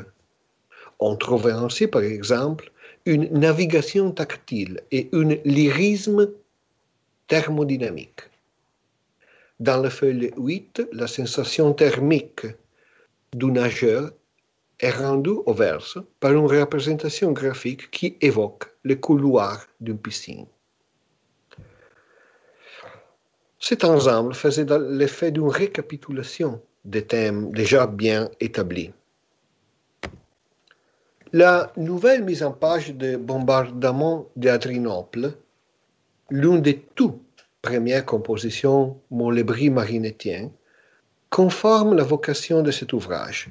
On trouve ainsi, par exemple, une navigation tactile et un lyrisme thermodynamique. Dans le feuille 8, la sensation thermique du nageur est rendue au verso par une représentation graphique qui évoque le couloir d'une piscine. Cet ensemble faisait l'effet d'une récapitulation des thèmes déjà bien établis. La nouvelle mise en page de bombardement d'Adrinople, l'une des toutes premières compositions molébri marinettien, conforme la vocation de cet ouvrage,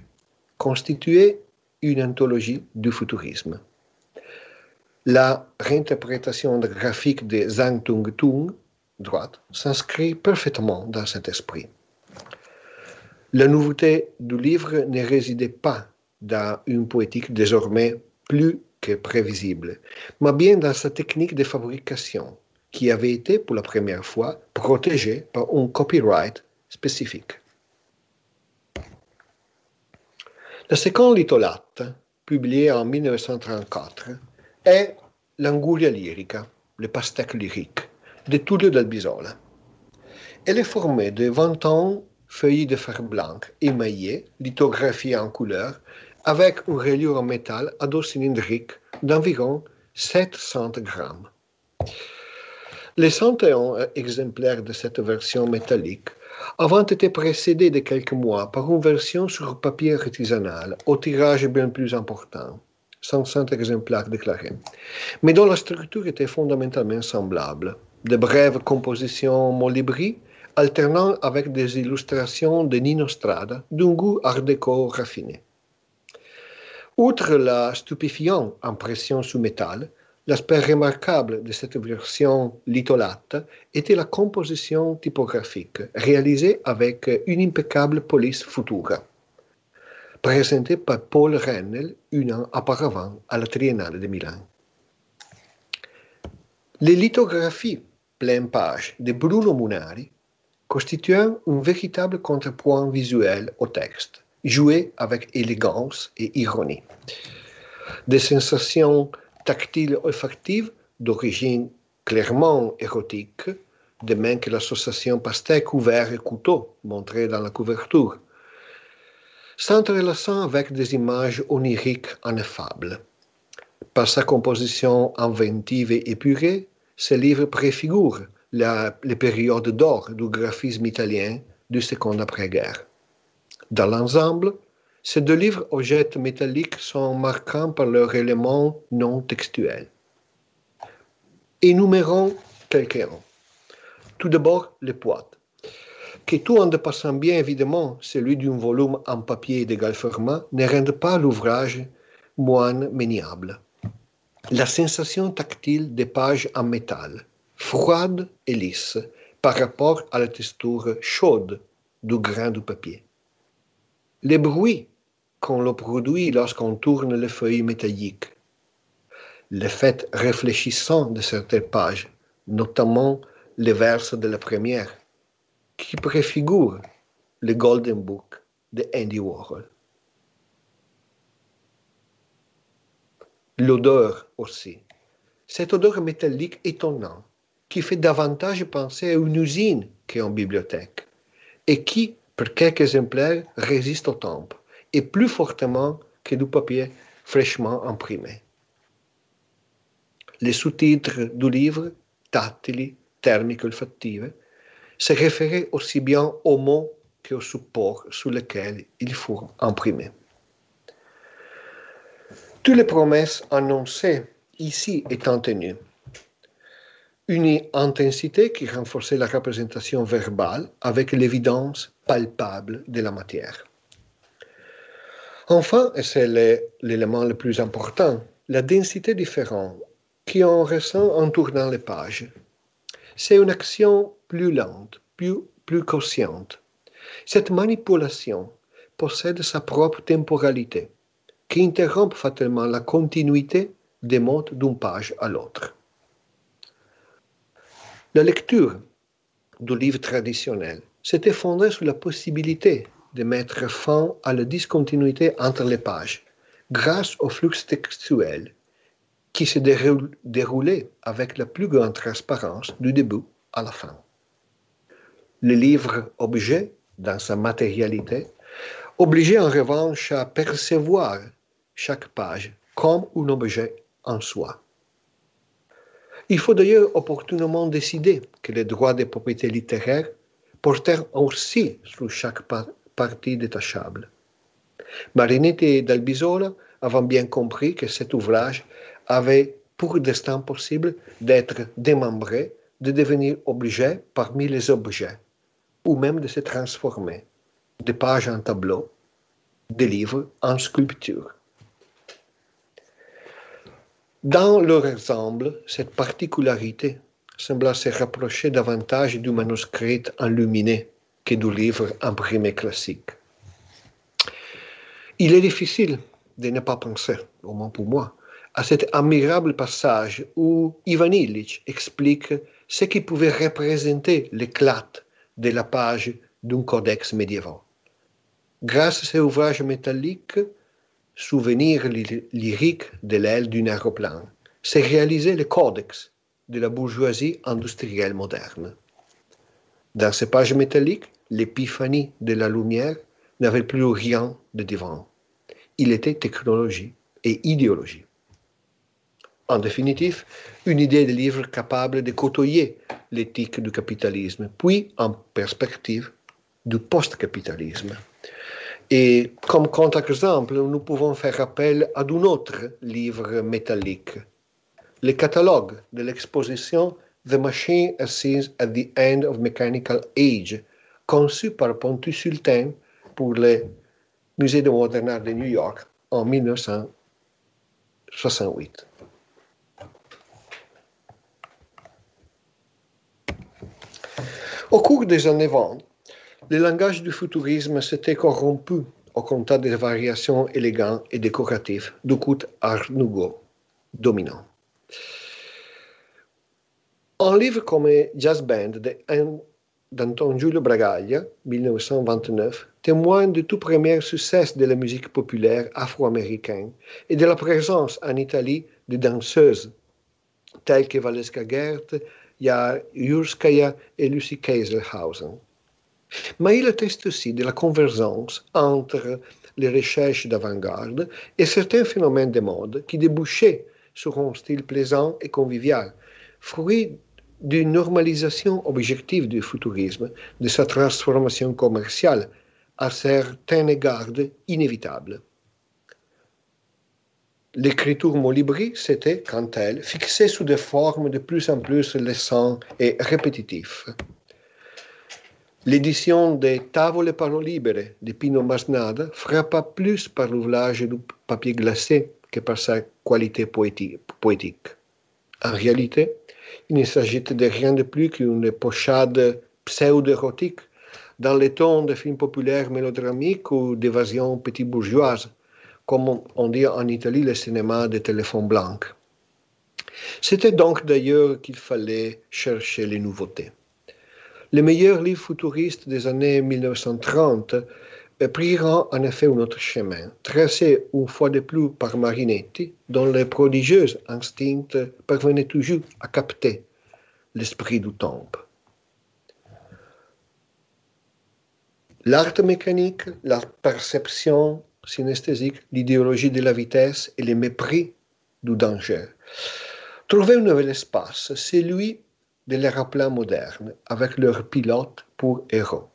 constituer une anthologie du futurisme. La réinterprétation graphique de Zhang Tung Tung, droite, s'inscrit parfaitement dans cet esprit. La nouveauté du livre ne résidait pas dans une poétique désormais plus que prévisible, mais bien dans sa technique de fabrication, qui avait été pour la première fois protégée par un copyright spécifique. La seconde litholate, publiée en 1934, est l'Anguria lyrica, le pastèque lyrique, de Tullio del Bisola. Elle est formée de 20 ans feuilles de fer blanc émaillées, lithographiées en couleur, avec une reliure en métal à dos cylindrique d'environ 700 grammes. Les 101 exemplaires de cette version métallique avaient été précédés de quelques mois par une version sur papier artisanal au tirage bien plus important, 500 exemplaires déclarés, mais dont la structure était fondamentalement semblable. De brèves compositions molibri alternant avec des illustrations de Nino Strada d'un goût art déco raffiné. Outre la stupéfiante impression sous métal, l'aspect remarquable de cette version litholate était la composition typographique, réalisée avec une impeccable police futura, présentée par Paul Rennel un an auparavant à la Triennale de Milan. Les lithographies pleine page de Bruno Munari constituant un véritable contrepoint visuel au texte, joué avec élégance et ironie. Des sensations tactiles olfactives d'origine clairement érotique, de même que l'association pastèque ouvert et couteau montrée dans la couverture, s'entrelaçant avec des images oniriques ineffables. Par sa composition inventive et épurée, ce livre préfigure la, les périodes d'or du graphisme italien du second après-guerre. Dans l'ensemble, ces deux livres objets métalliques sont marquants par leurs éléments non textuels. Énumérons quelques-uns. Tout d'abord, les poids, que tout en dépassant bien évidemment celui d'un volume en papier d'égal format, ne rendent pas l'ouvrage moins maniable. La sensation tactile des pages en métal, froide et lisse par rapport à la texture chaude du grain du papier. Les bruits qu'on le produit lorsqu'on tourne les feuilles métalliques. L'effet réfléchissant de certaines pages, notamment les vers de la première, qui préfigurent le Golden Book de Andy Warhol. L'odeur aussi. Cette odeur métallique étonnante qui fait davantage penser à une usine qu'à une bibliothèque et qui, pour quelques exemplaires, résiste au temps et plus fortement que du papier fraîchement imprimé. Les sous-titres du livre, tattili, thermiques, olfactives, se référaient aussi bien aux mots qu'aux supports sur lesquels ils furent imprimés. Toutes les promesses annoncées ici étant tenues. Une intensité qui renforçait la représentation verbale avec l'évidence palpable de la matière. Enfin, et c'est l'élément le plus important, la densité différente qui en ressent en tournant les pages. C'est une action plus lente, plus, plus consciente. Cette manipulation possède sa propre temporalité qui interrompt fatalement la continuité des modes d'une page à l'autre. La lecture du livre traditionnel s'était fondée sur la possibilité de mettre fin à la discontinuité entre les pages grâce au flux textuel qui se déroulait avec la plus grande transparence du début à la fin. Le livre-objet, dans sa matérialité, obligeait en revanche à percevoir chaque page comme un objet en soi. Il faut d'ailleurs opportunément décider que les droits de propriété littéraire portèrent aussi sur chaque détachable. Marinetti et Dalbisola avaient bien compris que cet ouvrage avait pour destin possible d'être démembré, de devenir objet parmi les objets, ou même de se transformer, de pages en tableau, de livres en sculpture. Dans leur ensemble, cette particularité sembla se rapprocher davantage du manuscrit enluminé que du livre imprimé classique. Il est difficile de ne pas penser, au moins pour moi, à cet admirable passage où Ivan Illich explique ce qui pouvait représenter l'éclat de la page d'un codex médiéval. Grâce à ces ouvrages métalliques, souvenir lyrique de l'aile d'un aéroplane, s'est réalisé le codex de la bourgeoisie industrielle moderne. Dans ces pages métalliques, l'épiphanie de la lumière n'avait plus rien de divin. Il était technologie et idéologie. En définitive, une idée de livre capable de côtoyer l'éthique du capitalisme, puis en perspective du post-capitalisme. Et comme contre-exemple, nous pouvons faire appel à un autre livre métallique, le catalogue de l'exposition The Machine Assise at the End of Mechanical Age, conçu par Pontus Sultan pour le Musée de moderne art de New York en 1968. Au cours des années 20, le langage du futurisme s'était corrompu au contact des variations élégantes et décoratives du coup Art Nouveau dominant. Un livre comme Jazz Band d'Anton Giulio Bragaglia, 1929, témoigne du tout premier succès de la musique populaire afro-américaine et de la présence en Italie de danseuses telles que Valeska Gert, Jurskaya et Lucy Kaiserhausen. Mais il atteste aussi de la convergence entre les recherches d'avant-garde et certains phénomènes de mode qui débouchaient sur un style plaisant et convivial, fruit d'une normalisation objective du futurisme, de sa transformation commerciale, à certains égards inévitable. L'écriture molibri s'était, quant à elle, fixée sous des formes de plus en plus laissantes et répétitives. L'édition des Tavole Parole Libere de Pino Masnada frappa plus par l'ouvrage du papier glacé que par sa qualité poétique. En réalité, il ne s'agit de rien de plus qu'une pochade pseudo-érotique dans les tons de films populaires mélodramiques ou d'évasion petit bourgeoise, comme on dit en Italie le cinéma de téléphone blanc. C'était donc d'ailleurs qu'il fallait chercher les nouveautés. Les meilleurs livres futuristes des années 1930 priront en effet un autre chemin, tracé une fois de plus par Marinetti, dont les prodigieux instincts parvenaient toujours à capter l'esprit du temps. L'art mécanique, la perception synesthésique, l'idéologie de la vitesse et le mépris du danger trouvaient un nouvel espace, celui de l'aéroplan moderne, avec leurs pilotes pour héros.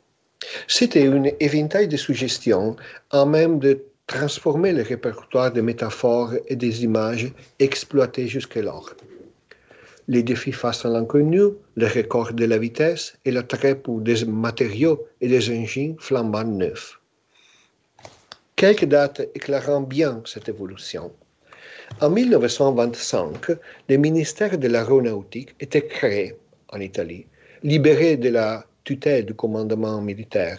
C'était un éventail de suggestions en même de transformer le répertoire des métaphores et des images exploitées jusqu'alors. Les défis face à l'inconnu, le record de la vitesse et l'attrait pour des matériaux et des engins flambant neufs. Quelques dates éclairant bien cette évolution. En 1925, le ministère de l'aéronautique était créé en Italie, libéré de la tutelle du commandement militaire.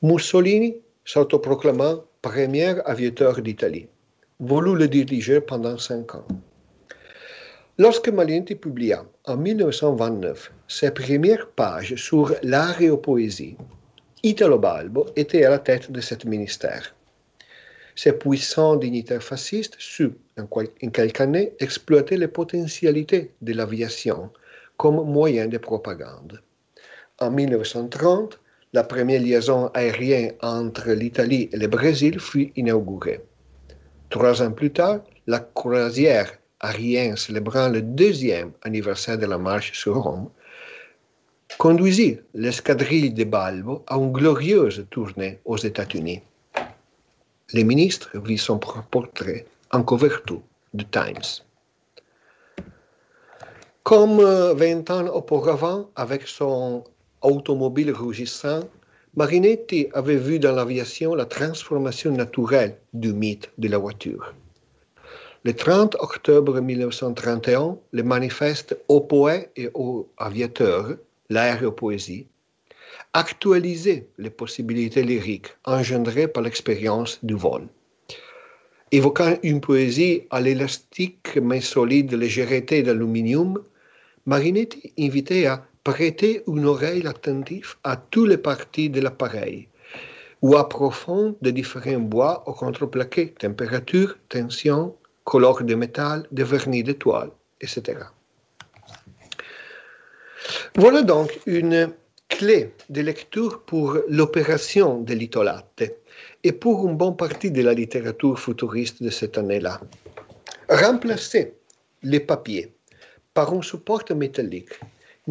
Mussolini s'autoproclama premier aviateur d'Italie, voulut le diriger pendant cinq ans. Lorsque Marinetti publia en 1929 ses premières pages sur l'aéropoésie, Italo Balbo était à la tête de ce ministère. Ces puissants dignitaires fascistes sut, en quelques années, exploiter les potentialités de l'aviation comme moyen de propagande en 1930, la première liaison aérienne entre l'Italie et le Brésil fut inaugurée. Trois ans plus tard, la croisière aérienne célébrant le deuxième anniversaire de la marche sur Rome conduisit l'escadrille de Balbo à une glorieuse tournée aux États-Unis. Le ministre vit son portrait en couverture de Times. Comme 20 ans auparavant, avec son automobile rougissant, Marinetti avait vu dans l'aviation la transformation naturelle du mythe de la voiture. Le 30 octobre 1931, le manifeste aux poètes et aux aviateurs, l'aéropoésie, actualisait les possibilités lyriques engendrées par l'expérience du vol. Évoquant une poésie à l'élastique mais solide légèreté d'aluminium, Marinetti invitait à prêter une oreille attentive à toutes les parties de l'appareil ou à profond de différents bois au contreplaqué, température, tension, couleur de métal, de vernis d'étoile, etc. Voilà donc une clé de lecture pour l'opération de l'itolate et pour une bonne partie de la littérature futuriste de cette année-là. Remplacer les papiers par un support métallique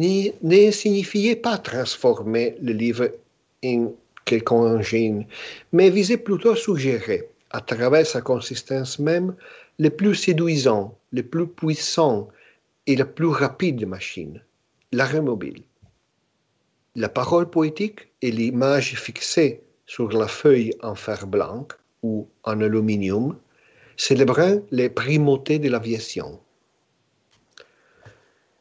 ne signifiait pas transformer le livre en quelque engine, mais visait plutôt à suggérer, à travers sa consistance même, le plus séduisant, le plus puissant et le plus rapide machine, l'arrêt mobile. La parole poétique et l'image fixée sur la feuille en fer blanc ou en aluminium célébrant les primautés de l'aviation.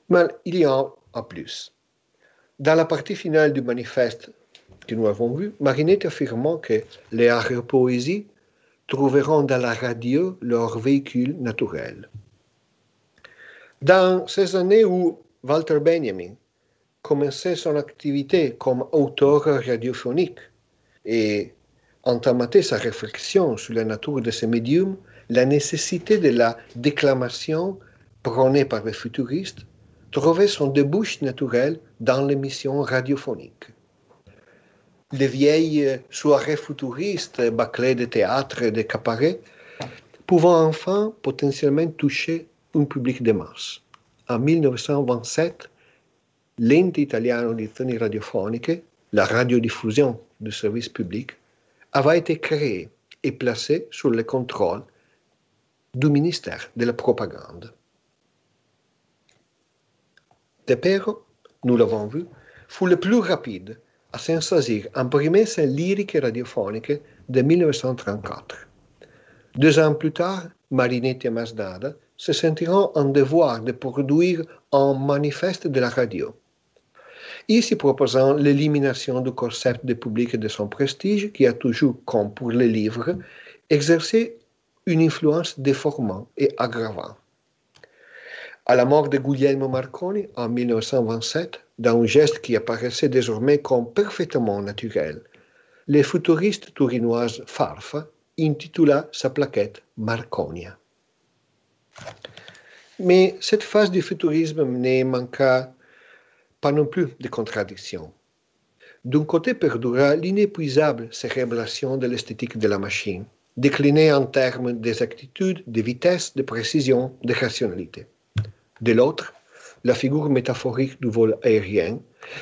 Mais il y a en plus. Dans la partie finale du manifeste que nous avons vu, Marinetti affirmant que les aéropoésies trouveront dans la radio leur véhicule naturel. Dans ces années où Walter Benjamin commençait son activité comme auteur radiophonique et entamait sa réflexion sur la nature de ces médiums, la nécessité de la déclamation prônée par les futuristes trouvait son débouche naturel dans l'émission radiophonique. Les vieilles soirées futuristes bâclées de théâtre et de cabaret pouvant enfin potentiellement toucher un public de masse. En 1927, l'Ente italiano di Radiofoniche, la radiodiffusion du service public, avait été créée et placée sous le contrôle du ministère de la Propagande. Pero, nous l'avons vu, fu le plus rapide à s'en saisir en promesse lyrique radiophonique de 1934. Deux ans plus tard, Marinetti et Masdada se sentiront en devoir de produire un manifeste de la radio. ici proposant l'élimination du concept de public et de son prestige qui a toujours, comme pour les livres, exercé une influence déformante et aggravante. À la mort de Guglielmo Marconi en 1927, dans un geste qui apparaissait désormais comme parfaitement naturel, le futuriste tourinoise Farfa intitula sa plaquette Marconia. Mais cette phase du futurisme ne manqua pas non plus de contradictions. D'un côté perdura l'inépuisable célébration de l'esthétique de la machine, déclinée en termes d'exactitude, de vitesse, de précision, de rationalité. De l'autre, la figure métaphorique du vol aérien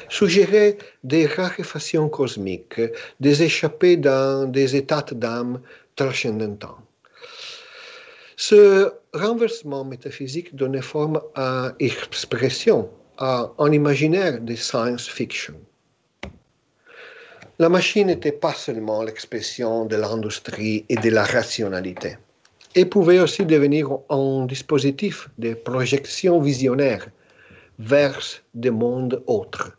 suggérait des raréfactions cosmiques, des échappées dans des états d'âme transcendantants. Ce renversement métaphysique donnait forme à expression, à un imaginaire de science fiction. La machine n'était pas seulement l'expression de l'industrie et de la rationalité, elle pouvait aussi devenir un dispositif de projection visionnaire vers des mondes autres.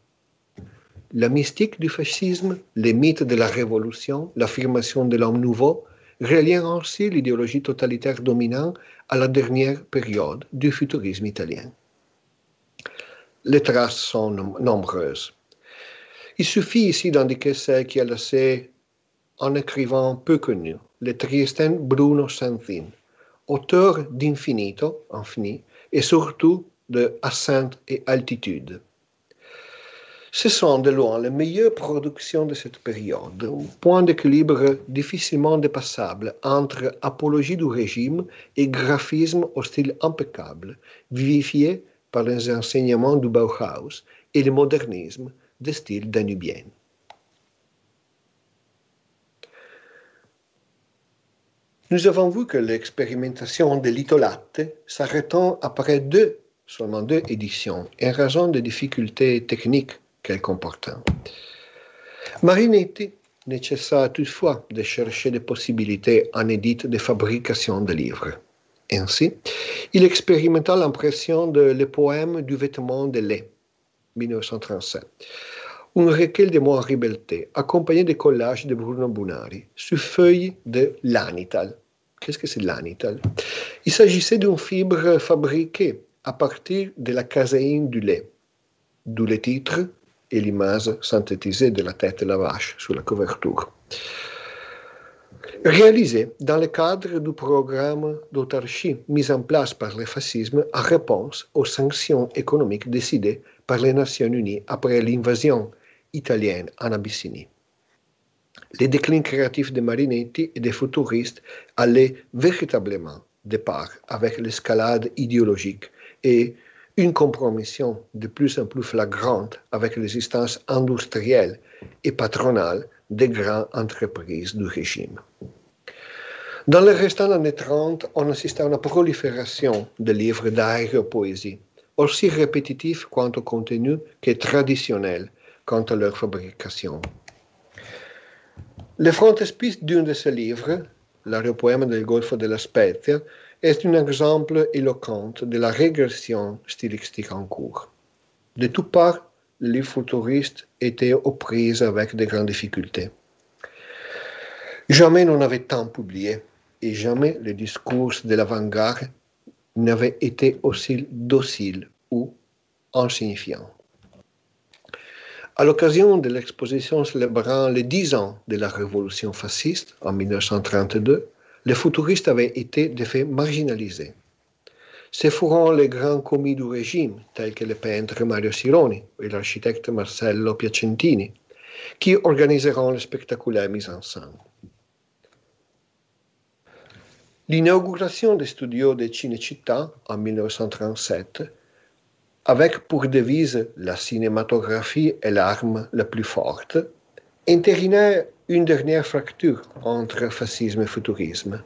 La mystique du fascisme, les mythes de la révolution, l'affirmation de l'homme nouveau, reliant ainsi l'idéologie totalitaire dominante à la dernière période du futurisme italien. Les traces sont nombreuses. Il suffit ici d'indiquer celle qui a laissé un écrivain peu connu, le triestin Bruno Santin, auteur d'Infinito, Infini, et surtout de Ascente et Altitude. Ce sont de loin les meilleures productions de cette période, un point d'équilibre difficilement dépassable entre apologie du régime et graphisme au style impeccable, vivifié par les enseignements du Bauhaus et le modernisme de style danubien. Nous avons vu que l'expérimentation de l'itolate s'arrêtant après deux, seulement deux éditions, en raison des difficultés techniques qu'elle comportait. Marinetti ne cessa toutefois de chercher des possibilités inédites de fabrication de livres. Ainsi, il expérimenta l'impression de Le poème du vêtement de lait, 1937, un recueil de Henri Belté, accompagné de collages de Bruno Bunari, sur feuilles de l'anital. Qu'est-ce que c'est l'anital? Il s'agissait d'une fibre fabriquée à partir de la caséine du lait, d'où le titre et l'image synthétisée de la tête de la vache sur la couverture. Réalisé dans le cadre du programme d'autarchie mis en place par le fascisme en réponse aux sanctions économiques décidées par les Nations Unies après l'invasion italienne en Abyssinie. Les déclins créatifs de Marinetti et des futuristes allaient véritablement de part avec l'escalade idéologique et une compromission de plus en plus flagrante avec l'existence industrielle et patronale des grandes entreprises du régime. Dans les restants années 30, on assiste à une prolifération de livres d'aéropoésie, aussi répétitifs quant au contenu que traditionnels quant à leur fabrication. Le frontispice d'un de ces livres, l'aéropoème del Golfo de la Spezia, est un exemple éloquent de la régression stylistique en cours. De toutes parts, les futuristes étaient aux prises avec de grandes difficultés. Jamais on n'avait tant publié et jamais le discours de l'avant-garde n'avait été aussi docile ou insignifiant. À l'occasion de l'exposition célébrant les dix ans de la révolution fasciste en 1932, les futuristes avaient été de fait marginalisés. Ce furent les grands commis du régime, tels que le peintre Mario Sironi et l'architecte Marcello Piacentini, qui organiseront le spectaculaire mise en scène. L'inauguration des studios de Cinecittà en 1937, avec pour devise la cinématographie est l'arme la plus forte, entérinait une dernière fracture entre fascisme et futurisme.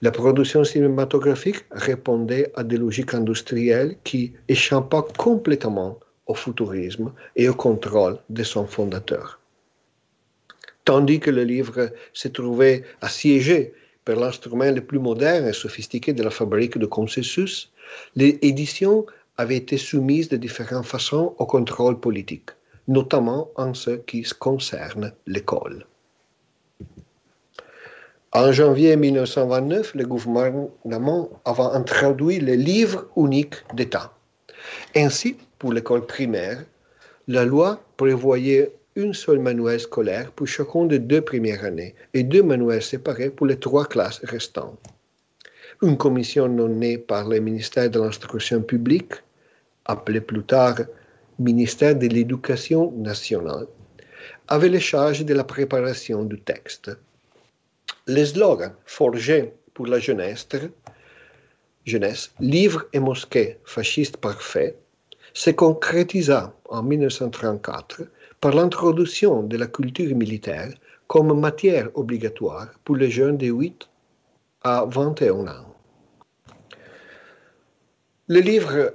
La production cinématographique répondait à des logiques industrielles qui échappaient complètement au futurisme et au contrôle de son fondateur. Tandis que le livre se trouvait assiégé par l'instrument le plus moderne et sophistiqué de la fabrique de consensus, l'édition avaient été soumises de différentes façons au contrôle politique, notamment en ce qui concerne l'école. En janvier 1929, le gouvernement avait introduit le livre unique d'État. Ainsi, pour l'école primaire, la loi prévoyait une seule manuel scolaire pour chacune des deux premières années et deux manuels séparés pour les trois classes restantes. Une commission nommée par le ministère de l'Instruction publique, appelée plus tard ministère de l'Éducation nationale, avait les charges de la préparation du texte. Les slogans forgés pour la jeunesse, jeunesse livre et mosquée fasciste parfait, se concrétisa en 1934 par l'introduction de la culture militaire comme matière obligatoire pour les jeunes de 8 à 21 ans. Le livre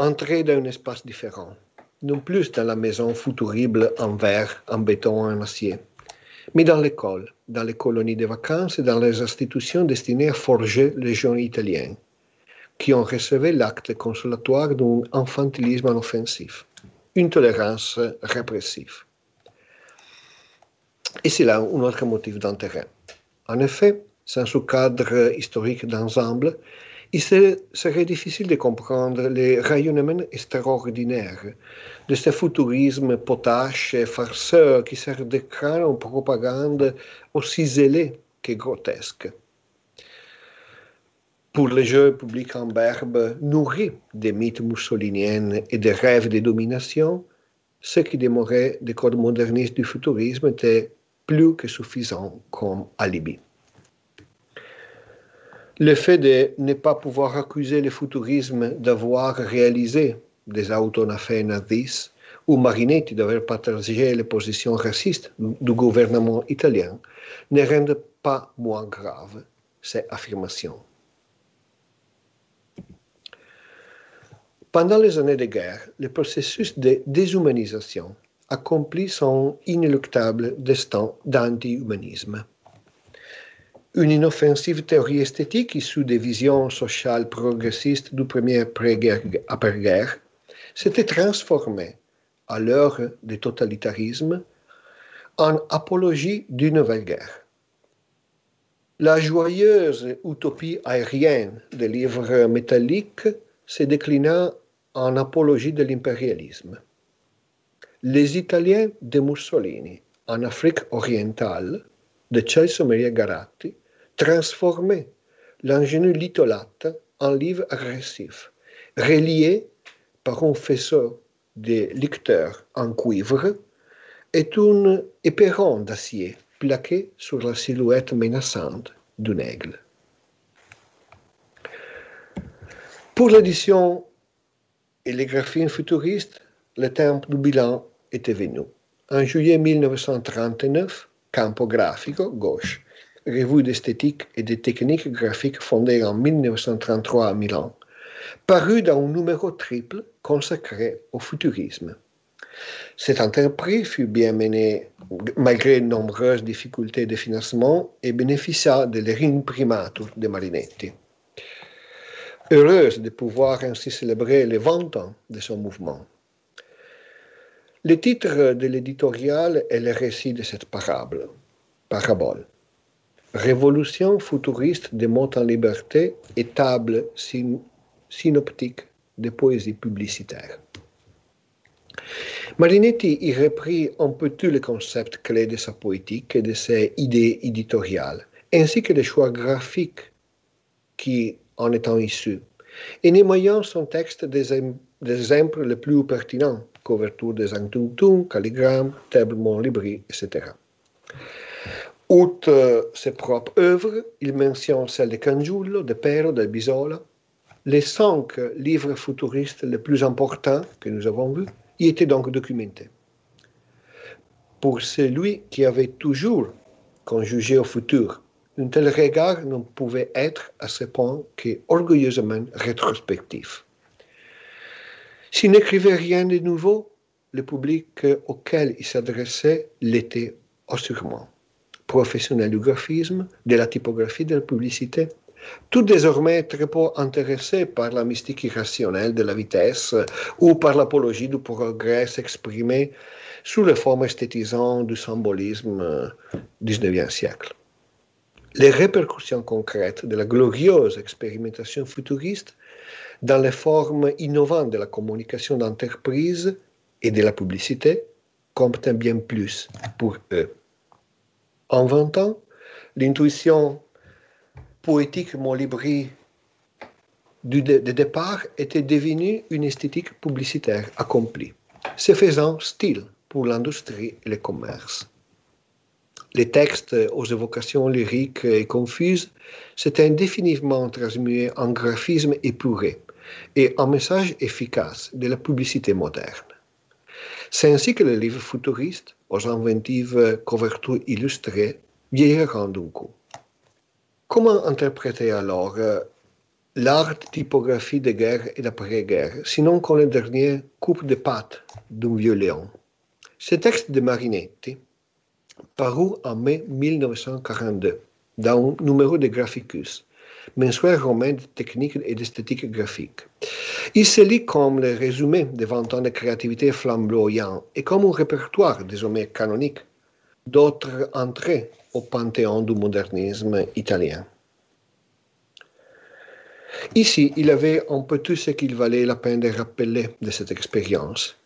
entrait dans un espace différent, non plus dans la maison futurible en verre, en béton, en acier, mais dans l'école, dans les colonies de vacances et dans les institutions destinées à forger les jeunes italiens, qui ont reçu l'acte consolatoire d'un infantilisme offensif une tolérance répressive. Et c'est là un autre motif d'intérêt. En effet, sans ce cadre historique d'ensemble, il serait difficile de comprendre les rayonnements extraordinaires de ce futurisme potache et farceur qui sert d'écran en propagande aussi zélée que grotesque pour les jeux publics en berbe nourris des mythes mussoliniens et des rêves de domination, ce qui demeurait des codes modernistes du futurisme était plus que suffisant comme alibi. Le fait de ne pas pouvoir accuser le futurisme d'avoir réalisé des autonafés nazis ou Marinetti d'avoir partagé les positions racistes du gouvernement italien ne rend pas moins grave ces affirmations. Pendant les années de guerre, le processus de déshumanisation accomplit son inéluctable destin d'anti-humanisme. Une inoffensive théorie esthétique issue des visions sociales progressistes du premier après-guerre s'était transformée, à l'heure du totalitarisme, en apologie d'une nouvelle guerre. La joyeuse utopie aérienne des livres métalliques se déclina en apologie de l'impérialisme. Les Italiens de Mussolini en Afrique orientale de Celso Maria Garatti transformaient l'ingénu litholate en livre agressif, relié par un faisceau de lecteurs en cuivre et un éperon d'acier plaqué sur la silhouette menaçante d'un aigle. Pour l'édition et les graphismes futuristes, le temps du bilan était venu. En juillet 1939, Campo Grafico, gauche, revue d'esthétique et de techniques graphiques fondée en 1933 à Milan, parut dans un numéro triple consacré au futurisme. Cette entreprise fut bien menée malgré de nombreuses difficultés de financement et bénéficia de l'imprimatur de Marinetti heureuse de pouvoir ainsi célébrer les 20 ans de son mouvement. Le titre de l'éditorial est le récit de cette parable, parabole. Révolution futuriste des mots en liberté et table synoptique de poésie publicitaire. Marinetti y reprit un peu tous les concepts clés de sa poétique et de ses idées éditoriales, ainsi que les choix graphiques qui en étant issu, et son texte des, exemples les plus pertinents, couverture des Antuntum, calligramme, tablement libri, etc. Outre ses propres œuvres, il mentionne celles de Cangiullo, de Pero, de Bisola. Les cinq livres futuristes les plus importants que nous avons vus y étaient donc documentés. Pour celui qui avait toujours conjugé au futur un tel regard ne pouvait être à ce point qu'orgueilleusement rétrospectif. S'il n'écrivait rien de nouveau, le public auquel il s'adressait l'était assurément. Professionnel du graphisme, de la typographie, de la publicité, tout désormais très peu intéressé par la mystique irrationnelle de la vitesse ou par l'apologie du progrès exprimé sous les formes esthétisantes du symbolisme du XIXe siècle. Les répercussions concrètes de la glorieuse expérimentation futuriste dans les formes innovantes de la communication d'entreprise et de la publicité comptent bien plus pour eux. En 20 ans, l'intuition poétique Molibri du de, départ était devenue une esthétique publicitaire accomplie, se faisant style pour l'industrie et le commerce. Les textes aux évocations lyriques et confuses s'étaient indéfiniment transmués en graphisme épuré et en message efficace de la publicité moderne. C'est ainsi que les livres futuristes, aux inventives couvertures illustrées, vieilliront d'un coup. Comment interpréter alors euh, l'art typographie de guerre et d'après-guerre, sinon comme le dernier coupe de pattes d'un vieux lion Ce texte de Marinetti, paru en mai 1942 dans un numéro de Graphicus, mensuel romain de technique et d'esthétique graphique. Il se lit comme le résumé de 20 ans de créativité flamboyant? Et comme un répertoire désormais canonique d'autres entrées au panthéon du modernisme italien. Ici, il avait un peu tout ce qu'il valait la peine de rappeler de cette expérience.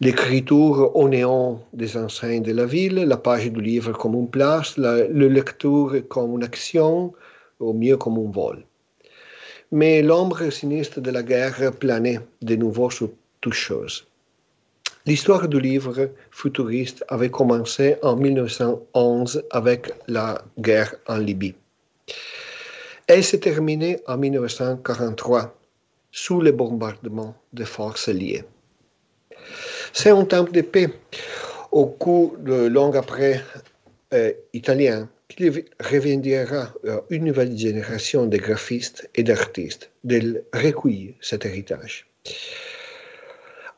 L'écriture au néon des enseignes de la ville, la page du livre comme une place, la, le lecture comme une action, au mieux comme un vol. Mais l'ombre sinistre de la guerre planait de nouveau sur toutes choses. L'histoire du livre futuriste avait commencé en 1911 avec la guerre en Libye. Elle s'est terminée en 1943 sous les bombardements des forces liées. C'est un temps de paix au cours de long après euh, italien qui reviendra euh, une nouvelle génération de graphistes et d'artistes de recueillir cet héritage.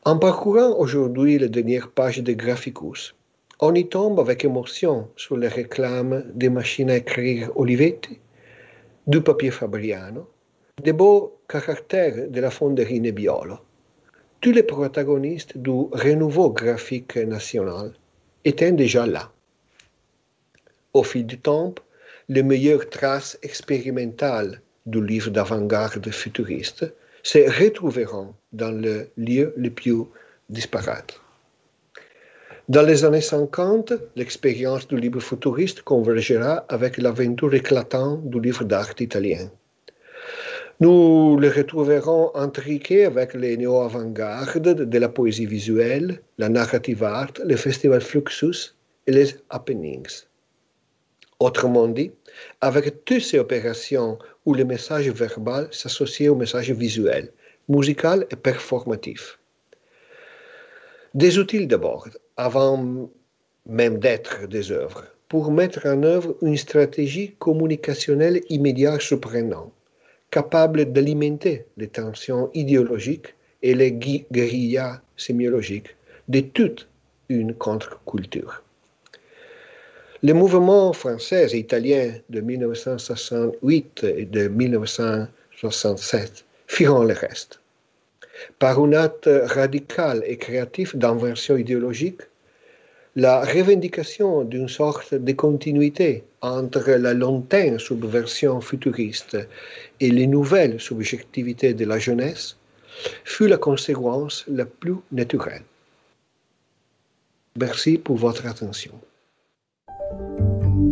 En parcourant aujourd'hui les dernières pages de Graphicus, on y tombe avec émotion sur les réclames des machines à écrire Olivetti, du papier Fabriano, des beaux caractères de la fonderie Nebbiolo. Tous les protagonistes du renouveau graphique national étaient déjà là. Au fil du temps, les meilleures traces expérimentales du livre d'avant-garde futuriste se retrouveront dans le lieu le plus disparate. Dans les années 50, l'expérience du livre futuriste convergera avec l'aventure éclatante du livre d'art italien. Nous le retrouverons intriqué avec les néo-avant-gardes de la poésie visuelle, la narrative art, le festival Fluxus et les happenings. Autrement dit, avec toutes ces opérations où le message verbal s'associe au message visuel, musical et performatif. Des outils d'abord, avant même d'être des œuvres, pour mettre en œuvre une stratégie communicationnelle immédiate surprenante, capable d'alimenter les tensions idéologiques et les guérillas sémiologiques de toute une contre-culture. Les mouvements français et italiens de 1968 et de 1967 firent le reste. Par un acte radical et créatif d'inversion idéologique, la revendication d'une sorte de continuité entre la lointaine subversion futuriste et les nouvelles subjectivités de la jeunesse fut la conséquence la plus naturelle. Merci pour votre attention.